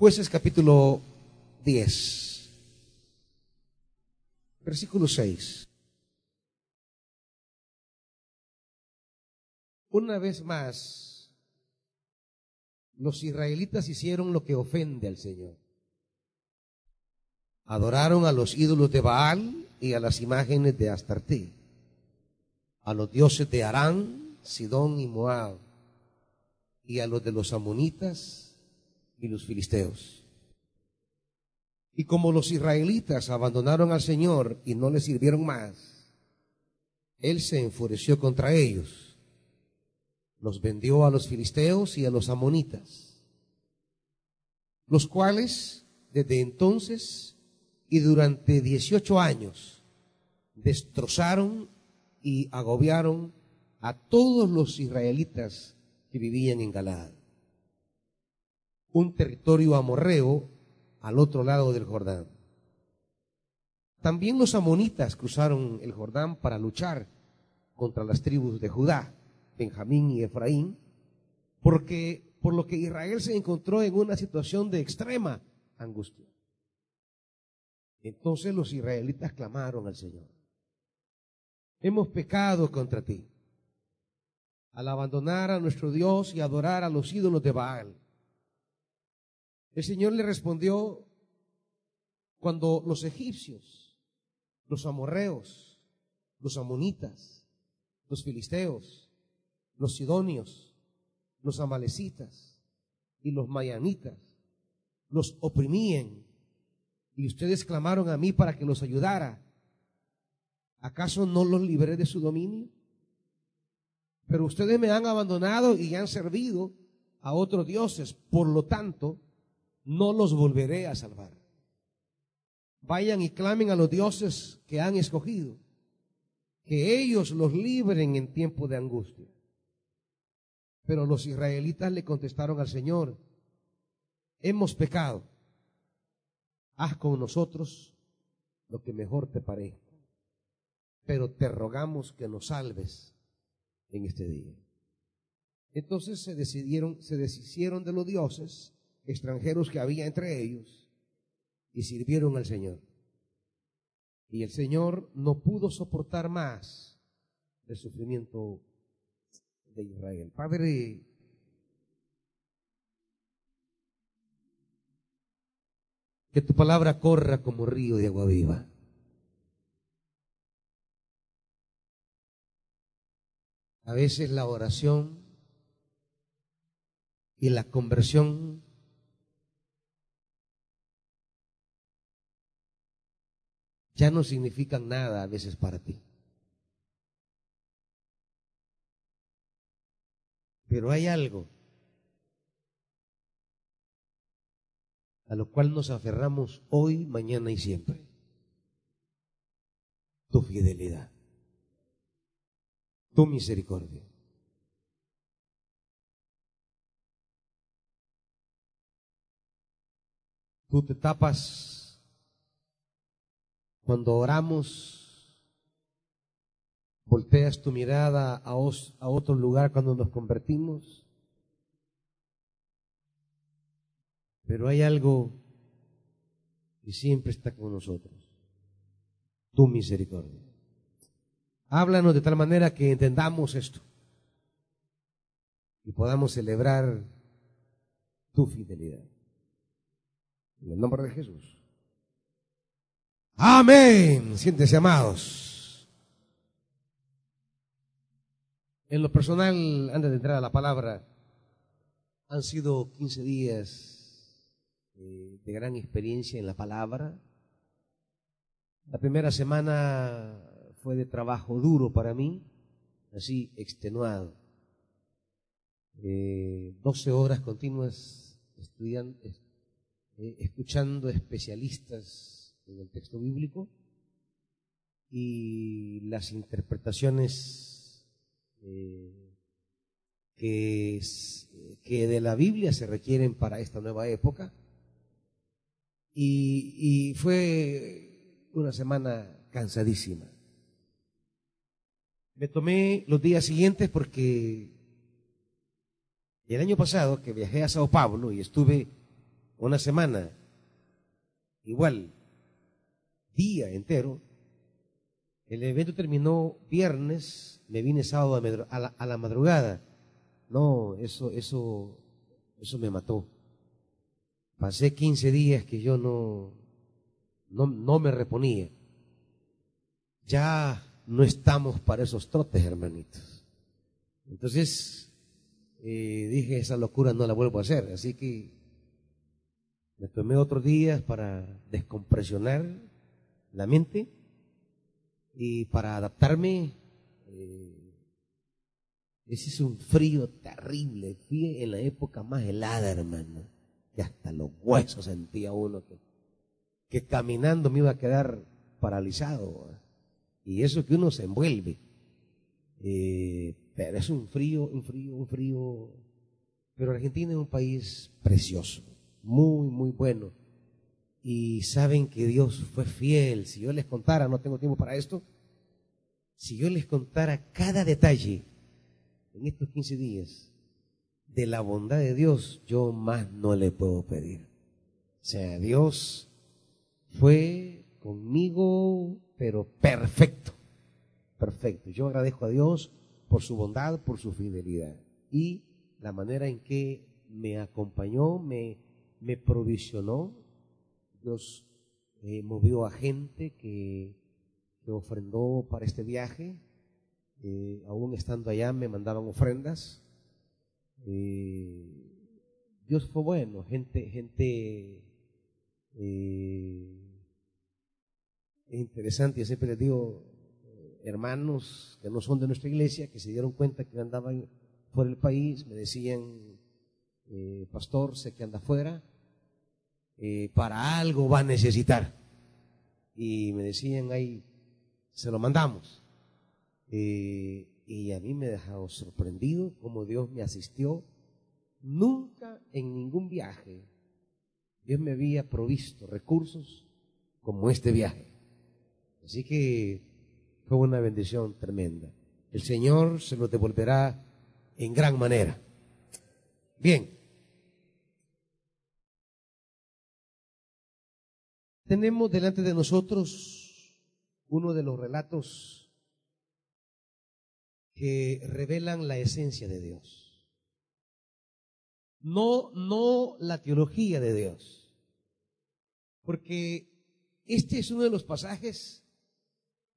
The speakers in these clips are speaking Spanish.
Jueces capítulo 10, versículo 6. Una vez más, los israelitas hicieron lo que ofende al Señor. Adoraron a los ídolos de Baal y a las imágenes de Astarté, a los dioses de Arán, Sidón y Moab, y a los de los amonitas y los filisteos. Y como los israelitas abandonaron al Señor y no le sirvieron más, Él se enfureció contra ellos los vendió a los filisteos y a los amonitas, los cuales desde entonces y durante 18 años destrozaron y agobiaron a todos los israelitas que vivían en Galaad, un territorio amorreo al otro lado del Jordán. También los amonitas cruzaron el Jordán para luchar contra las tribus de Judá Benjamín y Efraín, porque por lo que Israel se encontró en una situación de extrema angustia. Entonces los israelitas clamaron al Señor. Hemos pecado contra ti al abandonar a nuestro Dios y adorar a los ídolos de Baal. El Señor le respondió cuando los egipcios, los amorreos, los amonitas, los filisteos, los sidonios, los amalecitas y los mayanitas los oprimían y ustedes clamaron a mí para que los ayudara. ¿Acaso no los libré de su dominio? Pero ustedes me han abandonado y han servido a otros dioses, por lo tanto, no los volveré a salvar. Vayan y clamen a los dioses que han escogido, que ellos los libren en tiempo de angustia. Pero los israelitas le contestaron al Señor, hemos pecado, haz con nosotros lo que mejor te parezca, pero te rogamos que nos salves en este día. Entonces se decidieron, se deshicieron de los dioses extranjeros que había entre ellos y sirvieron al Señor. Y el Señor no pudo soportar más el sufrimiento de Israel. Padre, que tu palabra corra como río de agua viva. A veces la oración y la conversión ya no significan nada a veces para ti. Pero hay algo a lo cual nos aferramos hoy, mañana y siempre. Tu fidelidad, tu misericordia. Tú te tapas cuando oramos volteas tu mirada a, otro lugar cuando nos convertimos. Pero hay algo que siempre está con nosotros, tu misericordia. Háblanos de tal manera que entendamos esto y podamos celebrar tu fidelidad. En el nombre de Jesús. Amén. Siéntese, amados. En lo personal, antes de entrar a la palabra, han sido 15 días eh, de gran experiencia en la palabra. La primera semana fue de trabajo duro para mí, así extenuado. Eh, 12 horas continuas estudiando, eh, escuchando especialistas en el texto bíblico y las interpretaciones eh, que, que de la Biblia se requieren para esta nueva época. Y, fue una semana cansadísima. Me tomé los días siguientes porque el año pasado que viajé a Sao Paulo y estuve una semana, igual, día entero. El evento terminó viernes, me vine sábado a, la, madrugada. No, eso, eso, eso me mató. Pasé 15 días que yo no, no, no me reponía. Ya no estamos para esos trotes, hermanitos. Entonces, eh, dije, esa locura no la vuelvo a hacer. Así que me tomé otros días para descompresionar la mente y para adaptarme. Eh, ese es un frío terrible. Fui en la época más helada, hermano. Y hasta los huesos sentía uno que, que caminando me iba a quedar paralizado. Y eso que uno se envuelve. Eh, pero es un frío, un frío, un frío. Pero Argentina es un país precioso, muy, muy bueno. Y saben que Dios fue fiel. Si yo les contara, no tengo tiempo para esto, si yo les contara cada detalle en estos 15 días de la bondad de Dios, yo más no le puedo pedir. O sea, Dios fue conmigo, pero perfecto, perfecto. Yo agradezco a Dios por su bondad, por su fidelidad y la manera en que me acompañó, me, me provisionó. Dios eh, movió a gente que, que ofrendó para este viaje, eh, aún estando allá me mandaban ofrendas. Eh, Dios fue bueno, gente, gente interesante. Yo siempre les digo, hermanos que no son de nuestra iglesia, que se dieron cuenta que andaban fuera del país, me decían, pastor, sé que anda fuera, para algo va a necesitar. Y me decían, ahí, se lo mandamos. Eh, y a mí me dejado sorprendido cómo Dios me asistió. Nunca en ningún viaje Dios me había provisto recursos como este viaje. Así que fue una bendición tremenda. El Señor se lo devolverá en gran manera. Bien. Tenemos delante de nosotros uno de los relatos que revelan la esencia de Dios. No, no la teología de Dios. Porque este es uno de los pasajes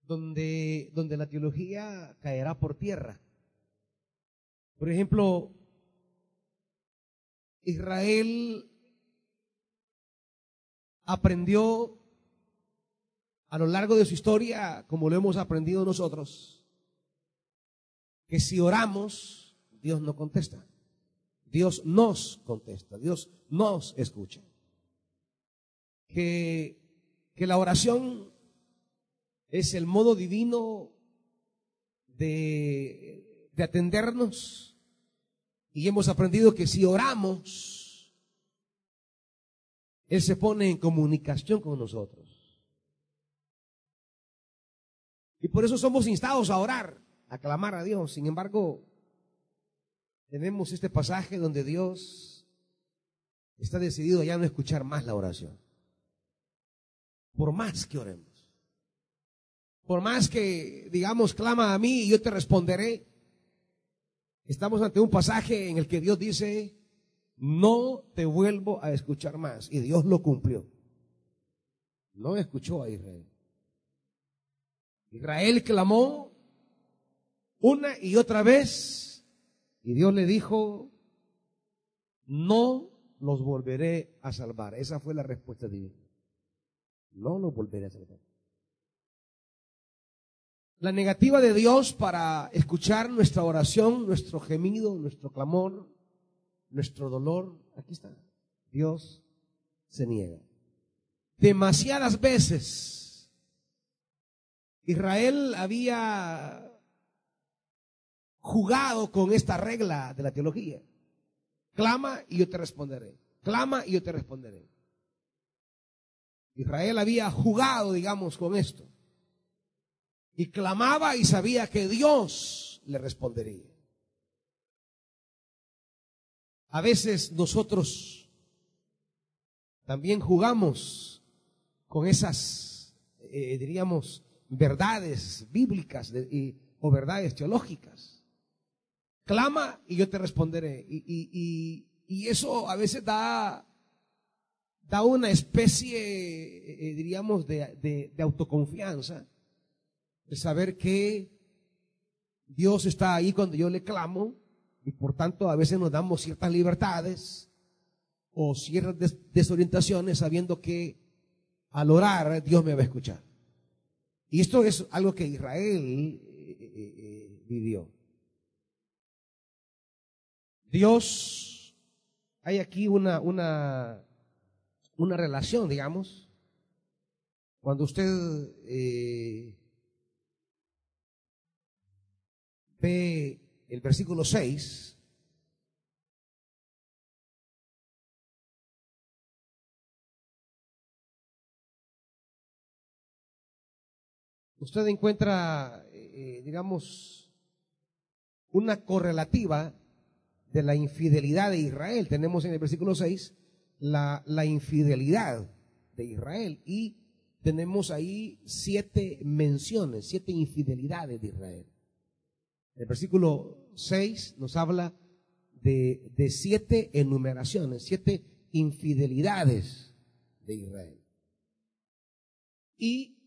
donde, donde la teología caerá por tierra. Por ejemplo, Israel aprendió a lo largo de su historia, como lo hemos aprendido nosotros, que si oramos, Dios no contesta. Dios nos contesta, Dios nos escucha. Que, que la oración es el modo divino de, de atendernos y hemos aprendido que si oramos, Él se pone en comunicación con nosotros. Y por eso somos instados a orar aclamar a Dios. Sin embargo, tenemos este pasaje donde Dios está decidido a ya no escuchar más la oración. Por más que oremos. Por más que digamos, clama a mí y yo te responderé. Estamos ante un pasaje en el que Dios dice, no te vuelvo a escuchar más. Y Dios lo cumplió. No escuchó a Israel. Israel clamó una y otra vez. Y Dios le dijo, no los volveré a salvar. Esa fue la respuesta divina. No los volveré a salvar. La negativa de Dios para escuchar nuestra oración, nuestro gemido, nuestro clamor, nuestro dolor, aquí está. Dios se niega. Demasiadas veces Israel había jugado con esta regla de la teología. Clama y yo te responderé. Clama y yo te responderé. Israel había jugado, digamos, con esto. Y clamaba y sabía que Dios le respondería. A veces nosotros También jugamos con esas, eh, diríamos, verdades bíblicas o verdades teológicas. Clama y yo te responderé. Y, eso a veces da, da una especie, eh, diríamos, de, de autoconfianza, de saber que Dios está ahí cuando yo le clamo y por tanto a veces nos damos ciertas libertades o ciertas desorientaciones sabiendo que al orar Dios me va a escuchar. Y esto es algo que Israel eh, eh, eh, vivió. Dios, hay aquí una, una, una relación, digamos, cuando usted ve el versículo 6, usted encuentra, eh, digamos, una correlativa de la infidelidad de Israel. Tenemos en el versículo 6 la, la infidelidad de Israel y tenemos ahí siete menciones, siete infidelidades de Israel. El versículo 6 nos habla de, de, siete enumeraciones, siete infidelidades de Israel. Y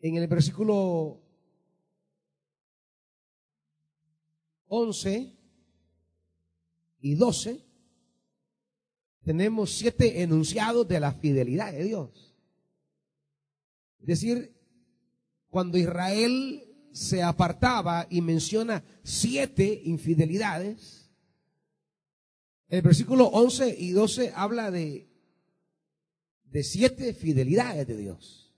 en el versículo 11 y 12 tenemos siete enunciados de la fidelidad de Dios. Es decir, cuando Israel se apartaba y menciona siete infidelidades, el versículo 11 y 12 habla de, de siete fidelidades de Dios.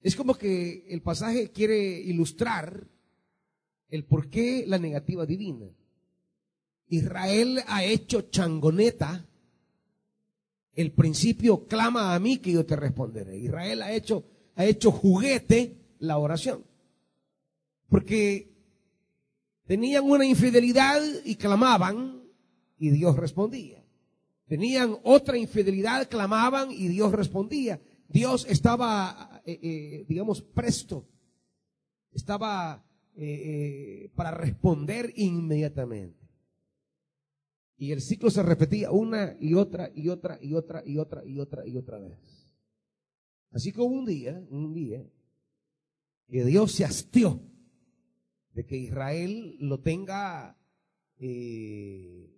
Es como que el pasaje quiere ilustrar el por qué la negativa divina. Israel ha hecho changoneta. El principio clama a mí que yo te responderé. Israel ha hecho, ha hecho juguete la oración. Porque tenían una infidelidad y clamaban y Dios respondía. Tenían otra infidelidad, clamaban y Dios respondía. Dios estaba, eh, eh, digamos, presto, estaba eh, para responder inmediatamente. Y el ciclo se repetía una y otra y otra y otra y otra y otra y otra vez. Así que un día, un día, que Dios se hastió de que Israel lo tenga que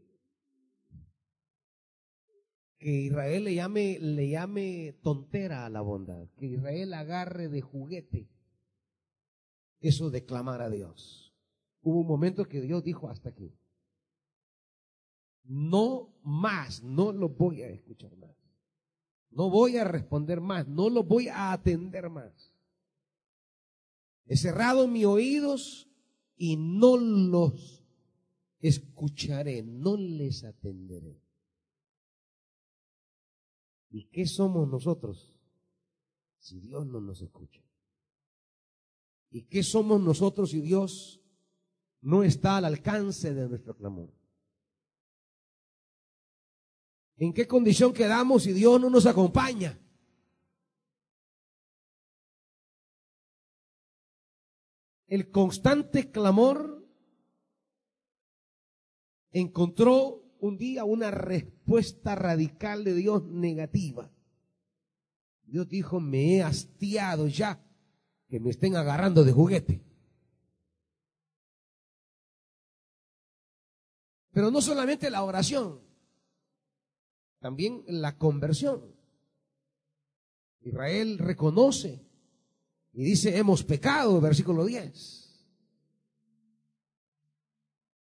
Israel le llame, le llame tontera a la bondad, que Israel agarre de juguete eso de clamar a Dios. Hubo un momento que Dios dijo hasta aquí. No más, no lo voy a escuchar más. No voy a responder más, no lo voy a atender más. He cerrado mis oídos y no los escucharé, no les atenderé. ¿Y qué somos nosotros si Dios no nos escucha? ¿Y qué somos nosotros si Dios no está al alcance de nuestro clamor? ¿En qué condición quedamos si Dios no nos acompaña? El constante clamor encontró un día una respuesta radical de Dios negativa. Dios dijo, me he hastiado ya que me estén agarrando de juguete. Pero no solamente la oración, también la conversión. Israel reconoce y dice, hemos pecado, versículo 10.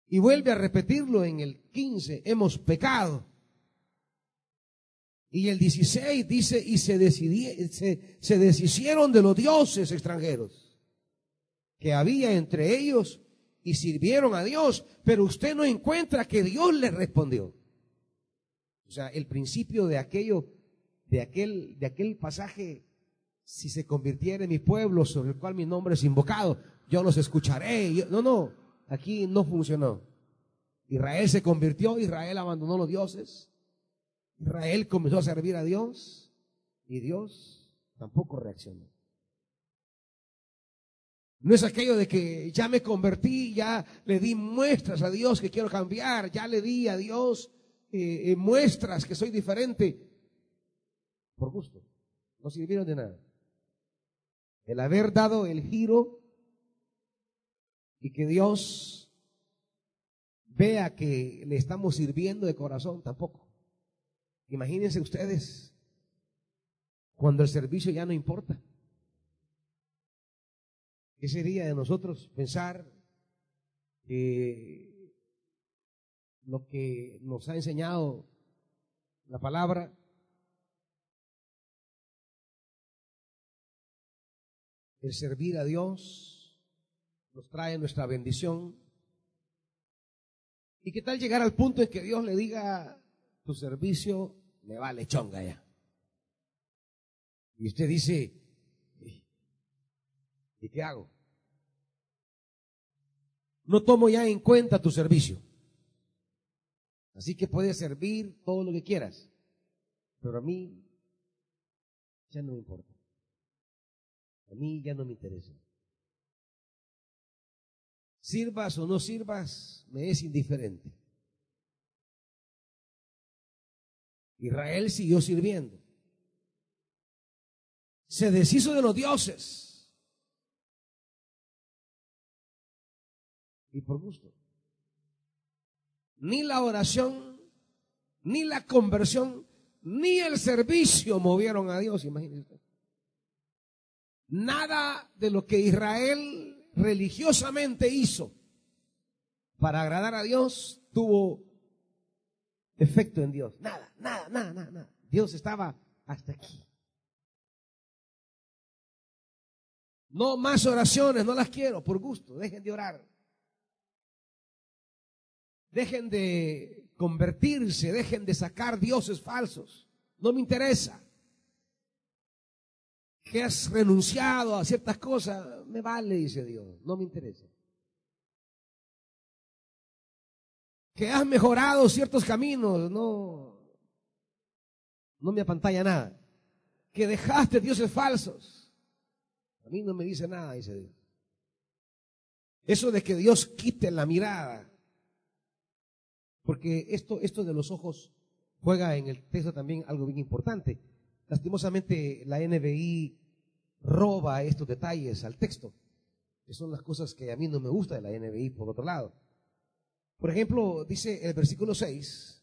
Y vuelve a repetirlo en el 15, hemos pecado. Y el 16 dice, y se, se, se deshicieron de los dioses extranjeros que había entre ellos y sirvieron a Dios, pero usted no encuentra que Dios le respondió. O sea, el principio de aquello, de aquel, de aquel pasaje, si se convirtiera en mi pueblo sobre el cual mi nombre es invocado, yo los escucharé. no, no, aquí no funcionó. Israel se convirtió, Israel abandonó los dioses, Israel comenzó a servir a Dios y Dios tampoco reaccionó. No es aquello de que ya me convertí, ya le di muestras a Dios que quiero cambiar, ya le di a Dios eh, eh, muestras que soy diferente. Por gusto. No sirvieron de nada. El haber dado el giro y que Dios vea que le estamos sirviendo de corazón, tampoco. Imagínense ustedes cuando el servicio ya no importa. ¿Qué sería de nosotros pensar que lo que nos ha enseñado la palabra el servir a Dios nos trae nuestra bendición. ¿Y qué tal llegar al punto en que Dios le diga, tu servicio me vale chonga ya? Y usted dice, ¿Y qué hago? No tomo ya en cuenta tu servicio. Así que puedes servir todo lo que quieras. Pero a mí ya no me importa. A mí ya no me interesa. Sirvas o no sirvas, me es indiferente. Israel siguió sirviendo. Se deshizo de los dioses y por gusto. Ni la oración, ni la conversión, ni el servicio movieron a Dios, imagínense. Nada de lo que Israel religiosamente hizo para agradar a Dios tuvo efecto en Dios. Nada, nada, nada, nada, nada. Dios estaba hasta aquí. No más oraciones, no las quiero por gusto, dejen de orar. Dejen de convertirse, dejen de sacar dioses falsos. No me interesa. Que has renunciado a ciertas cosas, me vale, dice Dios, no me interesa. Que has mejorado ciertos caminos, no, no me apantalla nada. Que dejaste dioses falsos, a mí no me dice nada, dice Dios. Eso de que Dios quite la mirada, porque esto, esto de los ojos juega en el texto también algo bien importante. Lastimosamente la NBI roba estos detalles al texto, que son las cosas que a mí no me gusta de la NBI por otro lado. Por ejemplo, dice el versículo 6,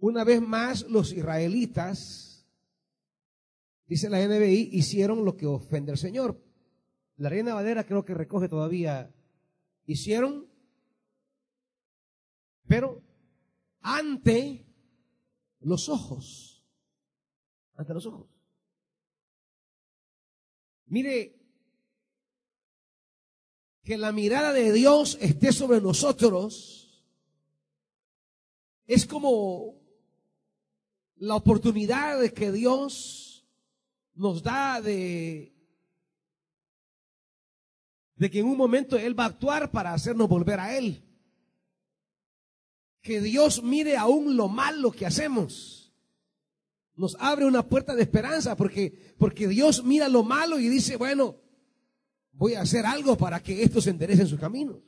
una vez más los israelitas, dice la NBI, hicieron lo que ofende al Señor. La Reina Valera creo que recoge todavía, hicieron pero ante los ojos, ante los ojos. Mire, que la mirada de Dios esté sobre nosotros es como la oportunidad que Dios nos da de, de que en un momento Él va a actuar para hacernos volver a Él que Dios mire aún lo malo que hacemos. Nos abre una puerta de esperanza porque, porque Dios mira lo malo y dice, bueno, voy a hacer algo para que esto se enderece en sus caminos.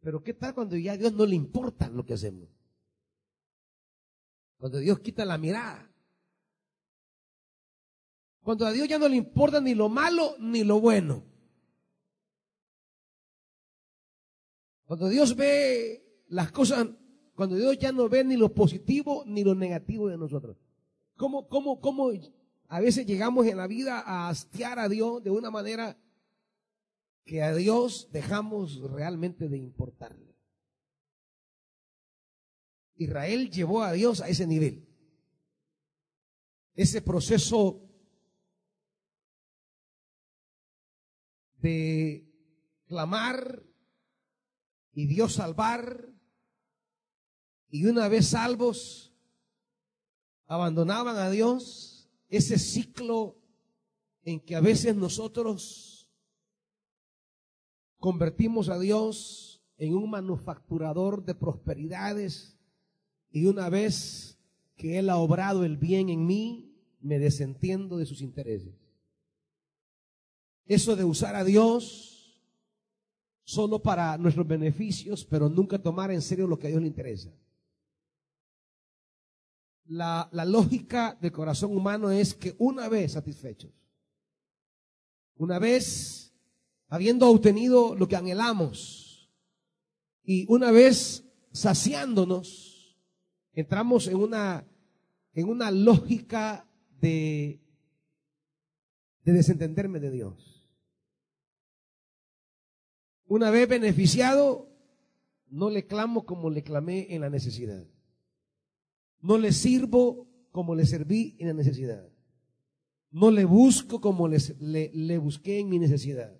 Pero ¿qué tal cuando ya a Dios no le importa lo que hacemos? Cuando Dios quita la mirada. Cuando a Dios ya no le importa ni lo malo ni lo bueno. Cuando Dios ve las cosas, cuando Dios ya no ve ni lo positivo ni lo negativo de nosotros. ¿Cómo, cómo, cómo a veces llegamos en la vida a hastiar a Dios de una manera que a Dios dejamos realmente de importarle? Israel llevó a Dios a ese nivel. Ese proceso de clamar y Dios salvar, y una vez salvos, abandonaban a Dios, ese ciclo en que a veces nosotros convertimos a Dios en un manufacturador de prosperidades y una vez que Él ha obrado el bien en mí, me desentiendo de sus intereses. Eso de usar a Dios solo para nuestros beneficios, pero nunca tomar en serio lo que a Dios le interesa. La, la lógica del corazón humano es que una vez satisfechos, una vez habiendo obtenido lo que anhelamos y una vez saciándonos, entramos en una, en una lógica de, de desentenderme de Dios. Una vez beneficiado, no le clamo como le clamé en la necesidad. No le sirvo como le serví en la necesidad. No le busco como le, le busqué en mi necesidad.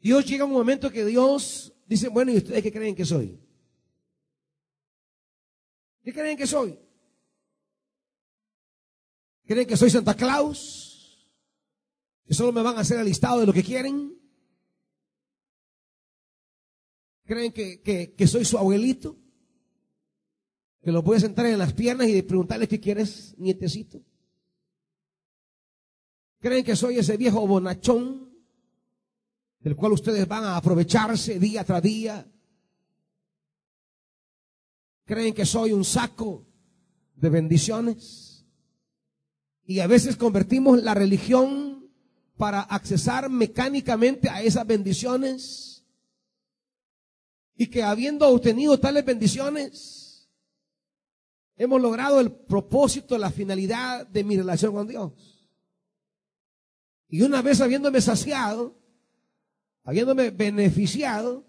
Dios llega un momento que Dios dice, bueno, ¿y ustedes qué creen que soy? ¿Qué creen que soy? ¿Creen que soy Santa Claus? ¿Que solo me van a hacer el listado de lo que quieren? ¿Creen que, que, soy su abuelito? Que lo puede sentar en las piernas y preguntarle qué quieres, nietecito. ¿Creen que soy ese viejo bonachón del cual ustedes van a aprovecharse día tras día? ¿Creen que soy un saco de bendiciones? Y a veces convertimos la religión para accesar mecánicamente a esas bendiciones y que habiendo obtenido tales bendiciones, hemos logrado el propósito, la finalidad de mi relación con Dios. Y una vez habiéndome saciado, habiéndome beneficiado,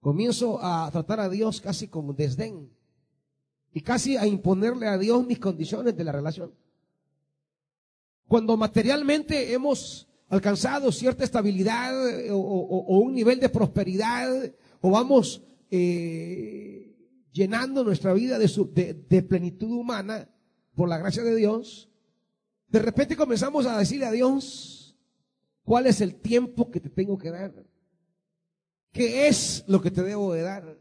comienzo a tratar a Dios casi con desdén y casi a imponerle a Dios mis condiciones de la relación. Cuando materialmente hemos alcanzado cierta estabilidad o, o un nivel de prosperidad o vamos eh, llenando nuestra vida de, plenitud humana por la gracia de Dios, de repente comenzamos a decirle a Dios, ¿cuál es el tiempo que te tengo que dar? ¿Qué es lo que te debo de dar?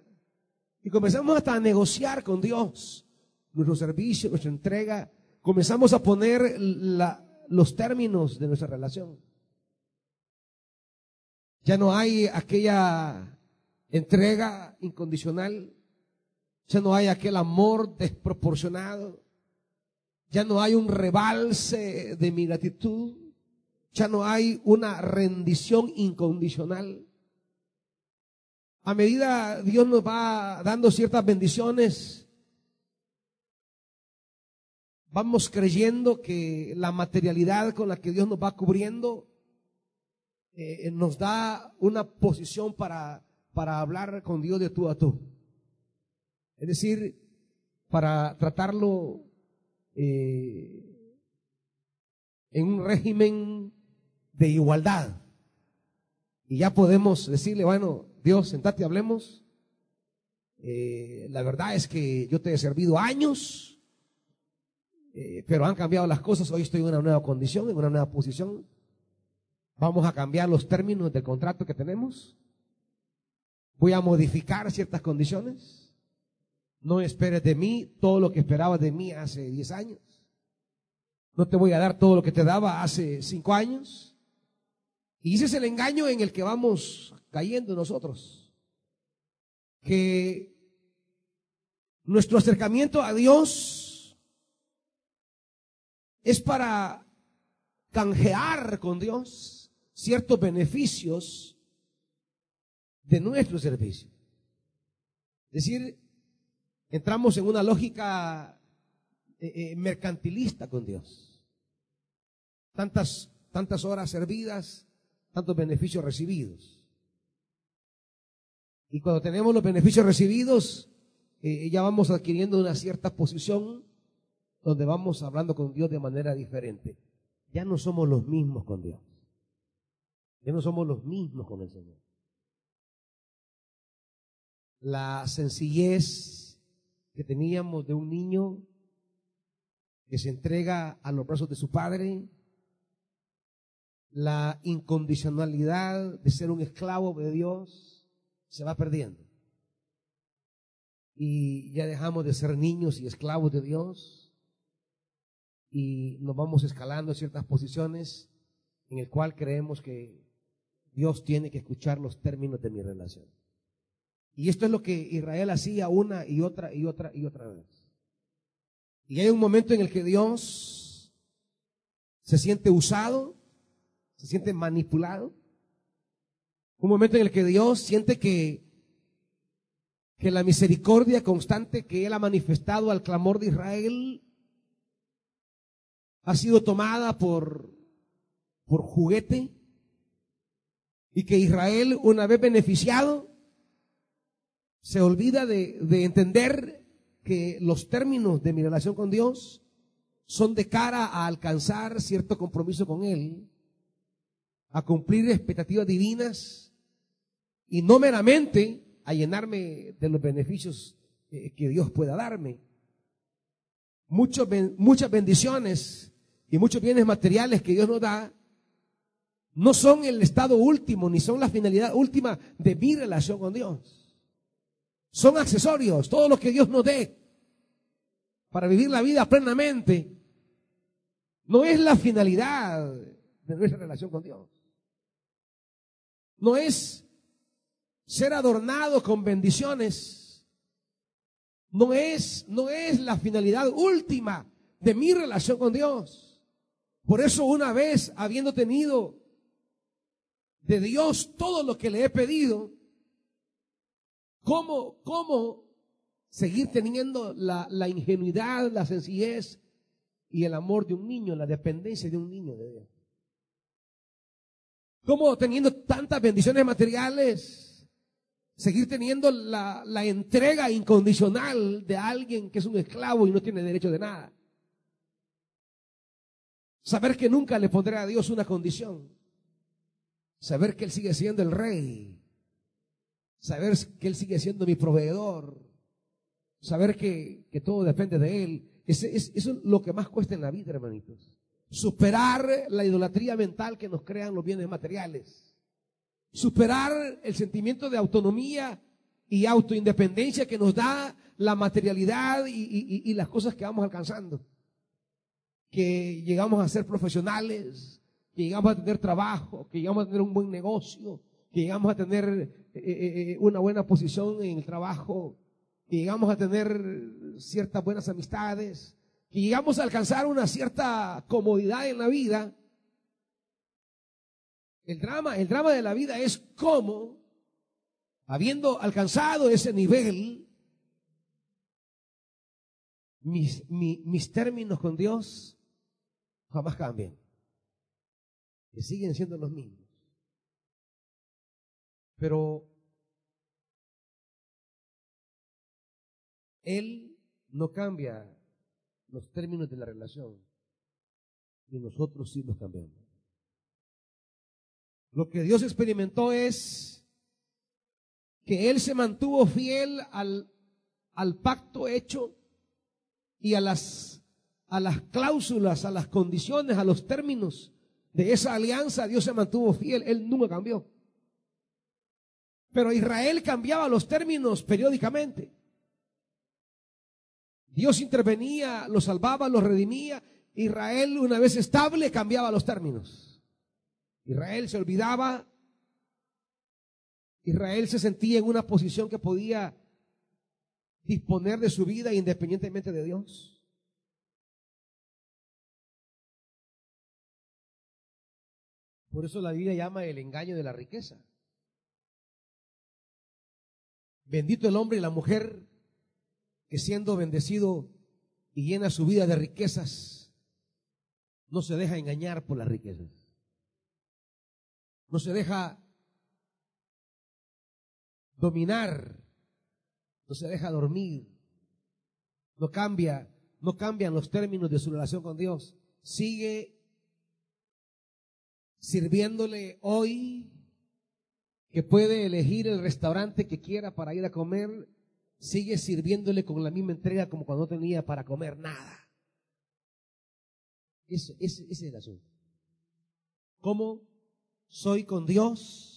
Y comenzamos hasta a negociar con Dios nuestro servicio, nuestra entrega. Comenzamos a poner los términos de nuestra relación. Ya no hay aquella entrega incondicional, ya no hay aquel amor desproporcionado, ya no hay un rebalse de mi gratitud, ya no hay una rendición incondicional. A medida Dios nos va dando ciertas bendiciones, vamos creyendo que la materialidad con la que Dios nos va cubriendo eh, nos da una posición para para hablar con Dios de tú a tú. Es decir, para tratarlo eh, en un régimen de igualdad. Y ya podemos decirle, bueno, Dios, sentate, hablemos. Eh, la verdad es que yo te he servido años, eh, pero han cambiado las cosas. Hoy estoy en una nueva condición, en una nueva posición. Vamos a cambiar los términos del contrato que tenemos. Voy a modificar ciertas condiciones. No esperes de mí todo lo que esperabas de mí hace 10 años. No te voy a dar todo lo que te daba hace 5 años. Y ese es el engaño en el que vamos cayendo nosotros. Que nuestro acercamiento a Dios es para canjear con Dios ciertos beneficios de nuestro servicio. Es decir, entramos en una lógica eh, eh, mercantilista con Dios. Tantas, tantas horas servidas, tantos beneficios recibidos. Y cuando tenemos los beneficios recibidos, eh, ya vamos adquiriendo una cierta posición donde vamos hablando con Dios de manera diferente. Ya no somos los mismos con Dios. Ya no somos los mismos con el Señor la sencillez que teníamos de un niño que se entrega a los brazos de su padre, la incondicionalidad de ser un esclavo de Dios, se va perdiendo. Y ya dejamos de ser niños y esclavos de Dios y nos vamos escalando en ciertas posiciones en el cual creemos que Dios tiene que escuchar los términos de mi relación. Y esto es lo que Israel hacía una y otra y otra y otra vez. Y hay un momento en el que Dios se siente usado, se siente manipulado. Un momento en el que Dios siente que, que la misericordia constante que Él ha manifestado al clamor de Israel ha sido tomada por, por juguete y que Israel, una vez beneficiado, se olvida de, de entender que los términos de mi relación con Dios son de cara a alcanzar cierto compromiso con Él, a cumplir expectativas divinas y no meramente a llenarme de los beneficios eh, que Dios pueda darme. Muchos, muchas bendiciones y muchos bienes materiales que Dios nos da no son el estado último ni son la finalidad última de mi relación con Dios. Son accesorios, todo lo que Dios nos dé para vivir la vida plenamente no es la finalidad de nuestra relación con Dios. No es ser adornado con bendiciones. No es, no es la finalidad última de mi relación con Dios. Por eso una vez habiendo tenido de Dios todo lo que le he pedido, ¿cómo, cómo seguir teniendo la, la ingenuidad, la sencillez y el amor de un niño, la dependencia de un niño de Dios? ¿Cómo teniendo tantas bendiciones materiales, seguir teniendo la, la, entrega incondicional de alguien que es un esclavo y no tiene derecho de nada? Saber que nunca le pondré a Dios una condición. Saber que Él sigue siendo el rey. Saber que Él sigue siendo mi proveedor. Saber que, que todo depende de Él. Ese, es, eso es lo que más cuesta en la vida, hermanitos. Superar la idolatría mental que nos crean los bienes materiales. Superar el sentimiento de autonomía y autoindependencia que nos da la materialidad y, y, y las cosas que vamos alcanzando. Que llegamos a ser profesionales, que llegamos a tener trabajo, que llegamos a tener un buen negocio, que llegamos a tener eh, eh, eh, una buena posición en el trabajo, que llegamos a tener ciertas buenas amistades, que llegamos a alcanzar una cierta comodidad en la vida. El drama, el drama de la vida es cómo, habiendo alcanzado ese nivel, mis, mis términos con Dios jamás cambian que siguen siendo los mismos. Pero Él no cambia los términos de la relación y nosotros sí los cambiamos. Lo que Dios experimentó es que Él se mantuvo fiel al, al pacto hecho y a las, a las cláusulas, a las condiciones, a los términos de esa alianza Dios se mantuvo fiel, Él nunca cambió. Pero Israel cambiaba los términos periódicamente. Dios intervenía, lo salvaba, lo redimía. Israel, una vez estable, cambiaba los términos. Israel se olvidaba. Israel se sentía en una posición que podía disponer de su vida independientemente de Dios. Por eso la Biblia llama el engaño de la riqueza. Bendito el hombre y la mujer que siendo bendecido y llena su vida de riquezas, no se deja engañar por las riquezas. No se deja dominar, no se deja dormir, no cambia, no cambian los términos de su relación con Dios. Sigue sirviéndole hoy, que puede elegir el restaurante que quiera para ir a comer, sigue sirviéndole con la misma entrega como cuando no tenía para comer nada. Ese, ese, es el asunto. ¿Cómo soy con Dios?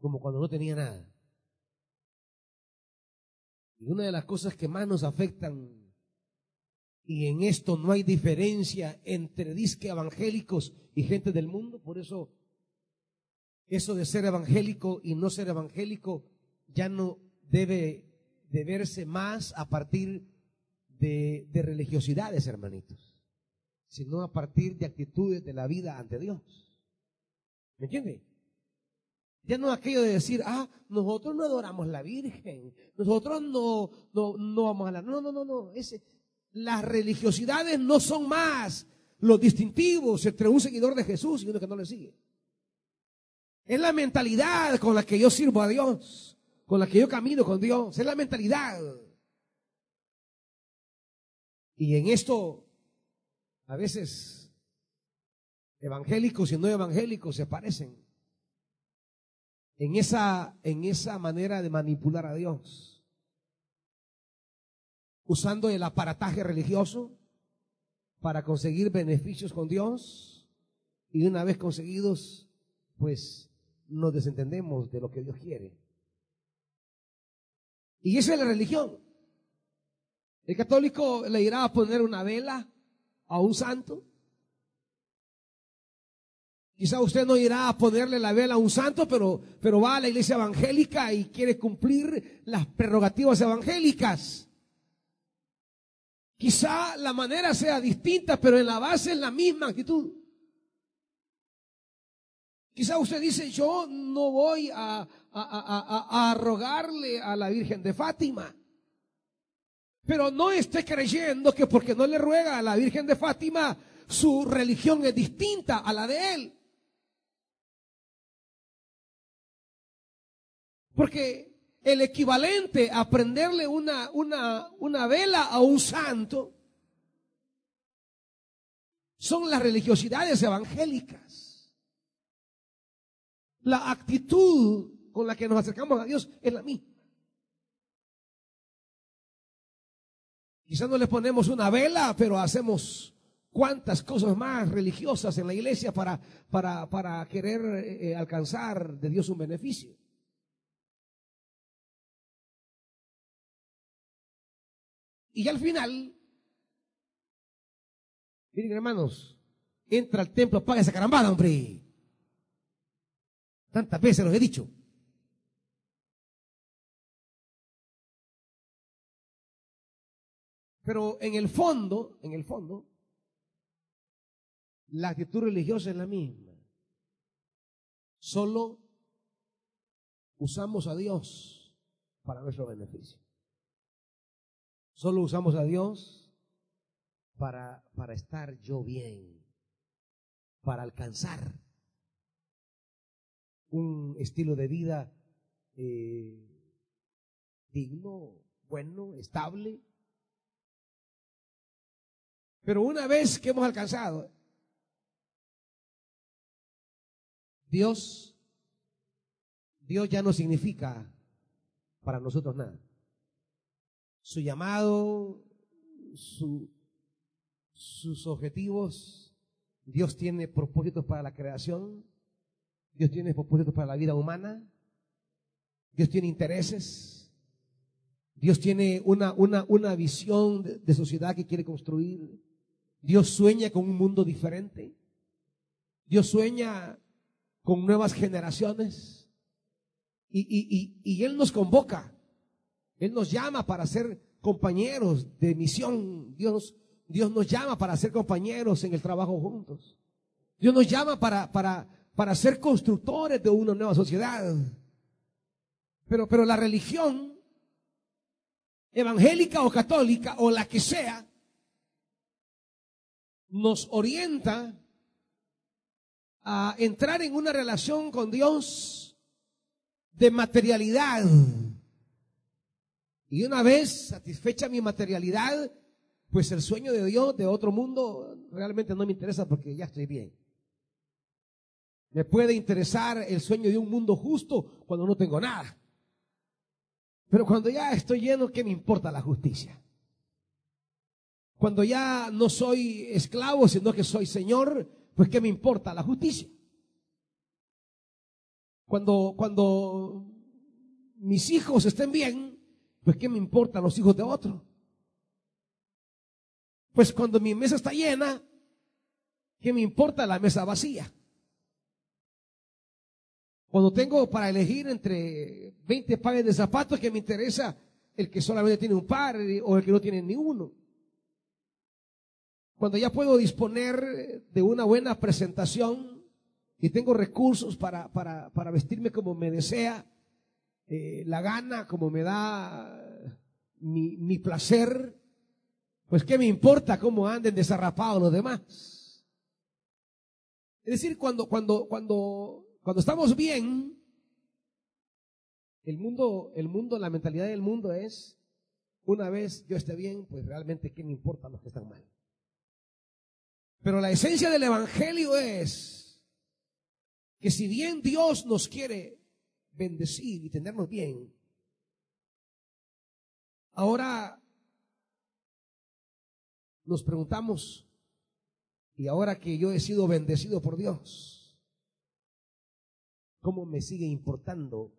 como cuando no tenía nada. Y una de las cosas que más nos afectan, y en esto no hay diferencia entre disque evangélicos y gente del mundo, por eso eso de ser evangélico y no ser evangélico ya no debe de verse más a partir de, de religiosidades, hermanitos, sino a partir de actitudes de la vida ante Dios. ¿Me entiende? Ya no aquello de decir, ah, nosotros no adoramos la Virgen, nosotros no, no, no vamos a la... No, no, no, no. Ese, las religiosidades no son más los distintivos entre un seguidor de Jesús y uno que no le sigue. Es la mentalidad con la que yo sirvo a Dios, con la que yo camino con Dios. Es la mentalidad. Y en esto, a veces, evangélicos y no evangélicos se parecen. En esa, en esa manera de manipular a Dios. Usando el aparataje religioso para conseguir beneficios con Dios. Y una vez conseguidos, pues nos desentendemos de lo que Dios quiere. Y esa es la religión. El católico le irá a poner una vela a un santo. Quizá usted no irá a ponerle la vela a un santo, pero, pero va a la iglesia evangélica y quiere cumplir las prerrogativas evangélicas. Quizá la manera sea distinta, pero en la base es la misma actitud. Quizá usted dice, yo no voy a, a, rogarle a la Virgen de Fátima. Pero no esté creyendo que porque no le ruega a la Virgen de Fátima, su religión es distinta a la de él. Porque el equivalente a prenderle una, una, una vela a un santo son las religiosidades evangélicas la actitud con la que nos acercamos a Dios es la misma. Quizás no le ponemos una vela, pero hacemos cuantas cosas más religiosas en la iglesia para, querer eh, alcanzar de Dios un beneficio. Y al final, miren hermanos, entra al templo, paga esa carambada, hombre. Tantas veces los he dicho. Pero en el fondo, en el fondo, la actitud religiosa es la misma. Solo usamos a Dios para nuestro beneficio. Solo usamos a Dios para, para estar yo bien, para alcanzar un estilo de vida eh, digno, bueno, estable. Pero una vez que hemos alcanzado, Dios, Dios ya no significa para nosotros nada. Su llamado, su, sus objetivos, Dios tiene propósitos para la creación, Dios tiene propósitos para la vida humana. Dios tiene intereses. Dios tiene una, una, una visión de, sociedad que quiere construir. Dios sueña con un mundo diferente. Dios sueña con nuevas generaciones. Y, y, y, y Él nos convoca. Él nos llama para ser compañeros de misión. Dios, Dios nos llama para ser compañeros en el trabajo juntos. Dios nos llama para, para, para ser constructores de una nueva sociedad. Pero, pero la religión evangélica o católica o la que sea nos orienta a entrar en una relación con Dios de materialidad. Y una vez satisfecha mi materialidad, pues el sueño de Dios de otro mundo realmente no me interesa porque ya estoy bien. Me puede interesar el sueño de un mundo justo cuando no tengo nada. Pero cuando ya estoy lleno, ¿qué me importa la justicia? Cuando ya no soy esclavo, sino que soy Señor, pues ¿qué me importa la justicia? Cuando, cuando mis hijos estén bien, pues ¿qué me importan los hijos de otro? Pues cuando mi mesa está llena, ¿qué me importa la mesa vacía? Cuando tengo para elegir entre 20 pares de zapatos, que me interesa el que solamente tiene un par o el que no tiene ni uno. Cuando ya puedo disponer de una buena presentación y tengo recursos para, para, para vestirme como me desea, eh, la gana, como me da mi, mi placer, pues qué me importa cómo anden desarrapados los demás. Es decir, cuando, cuando, cuando cuando estamos bien, el mundo, el mundo, la mentalidad del mundo es, una vez yo esté bien, pues realmente qué me importa los que están mal. Pero la esencia del Evangelio es que si bien Dios nos quiere bendecir y tenernos bien, ahora nos preguntamos, y ahora que yo he sido bendecido por Dios, ¿cómo me sigue importando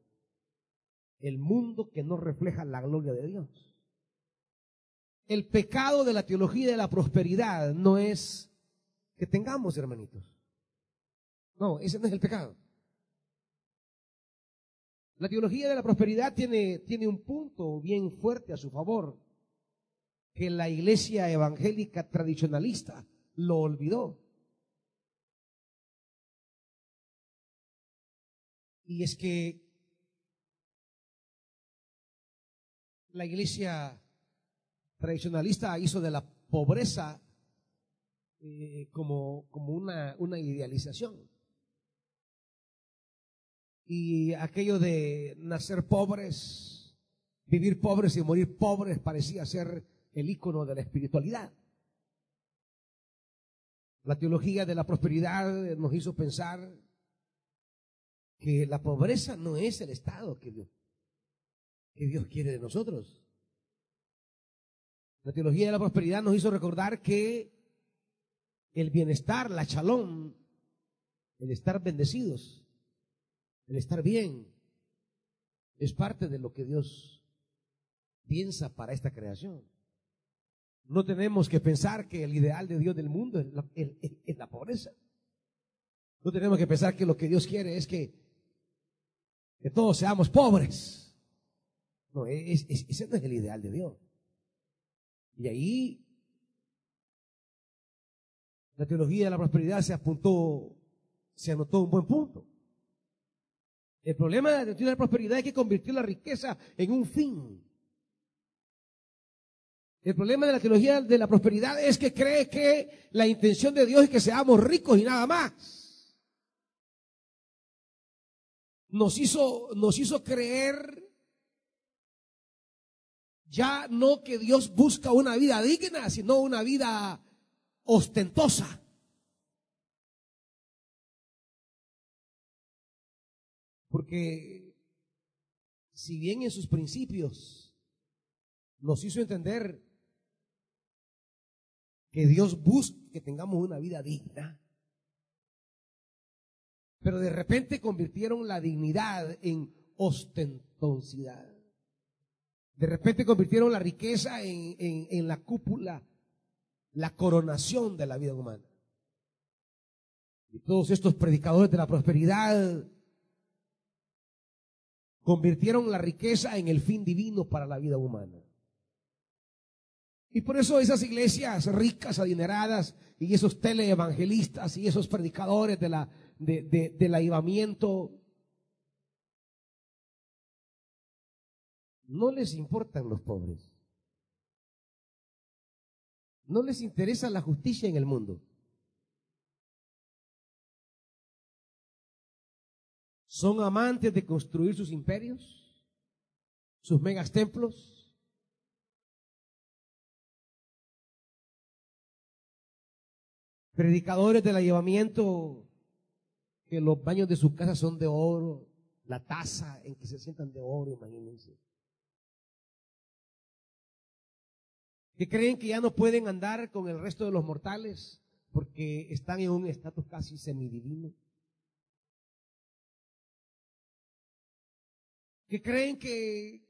el mundo que no refleja la gloria de Dios? El pecado de la teología de la prosperidad no es que tengamos, hermanitos. No, ese no es el pecado. La teología de la prosperidad tiene, tiene un punto bien fuerte a su favor, que la iglesia evangélica tradicionalista lo olvidó. Y es que la iglesia tradicionalista hizo de la pobreza eh, como, como una, una idealización. Y aquello de nacer pobres, vivir pobres y morir pobres parecía ser el icono de la espiritualidad. La teología de la prosperidad nos hizo pensar que la pobreza no es el estado que Dios, que Dios quiere de nosotros. La teología de la prosperidad nos hizo recordar que el bienestar, la chalón, el estar bendecidos, el estar bien, es parte de lo que Dios piensa para esta creación. No tenemos que pensar que el ideal de Dios del mundo es la, es la pobreza. No tenemos que pensar que lo que Dios quiere es que que todos seamos pobres. No, ese no es el ideal de Dios. Y ahí la teología de la prosperidad se apuntó, se anotó un buen punto. El problema de la teología de la prosperidad es que convirtió la riqueza en un fin. El problema de la teología de la prosperidad es que cree que la intención de Dios es que seamos ricos y nada más. Nos hizo, nos hizo creer ya no que Dios busca una vida digna, sino una vida ostentosa. Porque si bien en sus principios nos hizo entender que Dios busca que tengamos una vida digna, pero de repente convirtieron la dignidad en ostentosidad. De repente convirtieron la riqueza en, en la cúpula, la coronación de la vida humana. Y todos estos predicadores de la prosperidad convirtieron la riqueza en el fin divino para la vida humana. Y por eso esas iglesias ricas, adineradas, y esos teleevangelistas y esos predicadores de la de, del avivamiento, no les importan los pobres. No les interesa la justicia en el mundo. Son amantes de construir sus imperios, sus megas templos. Predicadores del avivamiento que los baños de su casa son de oro, la taza en que se sientan de oro, imagínense. Que creen que ya no pueden andar con el resto de los mortales porque están en un estatus casi semidivino. que creen que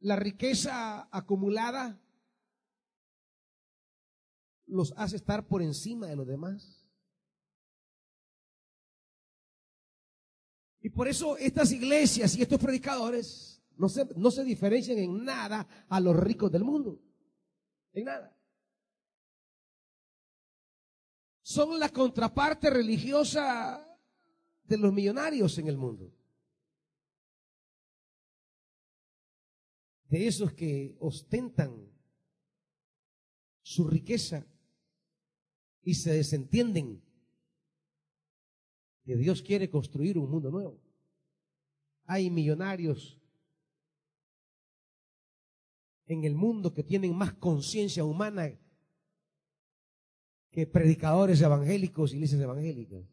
la riqueza acumulada los hace estar por encima de los demás. Y por eso estas iglesias y estos predicadores no se, no se diferencian en nada a los ricos del mundo. En nada. Son la contraparte religiosa de los millonarios en el mundo. De esos que ostentan su riqueza y se desentienden que Dios quiere construir un mundo nuevo. Hay millonarios en el mundo que tienen más conciencia humana que predicadores evangélicos y iglesias evangélicas.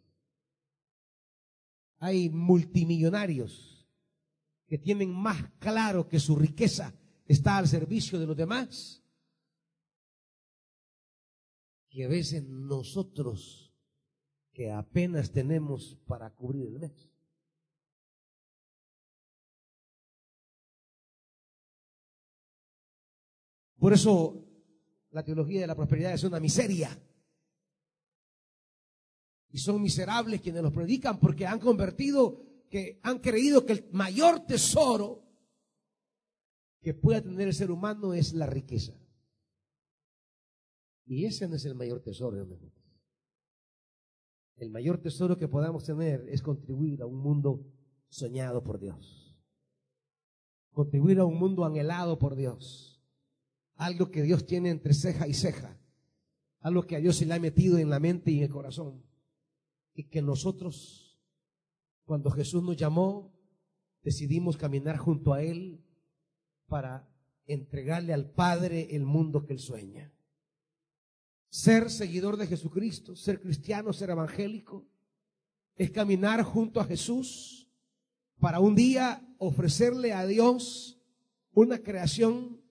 Hay multimillonarios que tienen más claro que su riqueza está al servicio de los demás que a veces nosotros que apenas tenemos para cubrir el mes. Por eso la teología de la prosperidad es una miseria. Y son miserables quienes los predican porque han convertido, que han creído que el mayor tesoro que pueda tener el ser humano es la riqueza. Y ese no es el mayor tesoro, hermanos. El mayor tesoro que podamos tener es contribuir a un mundo soñado por Dios. Contribuir a un mundo anhelado por Dios. Algo que Dios tiene entre ceja y ceja. Algo que a Dios se le ha metido en la mente y en el corazón. Y que nosotros, cuando Jesús nos llamó, decidimos caminar junto a Él para entregarle al Padre el mundo que Él sueña. Ser seguidor de Jesucristo, ser cristiano, ser evangélico, es caminar junto a Jesús para un día ofrecerle a Dios una creación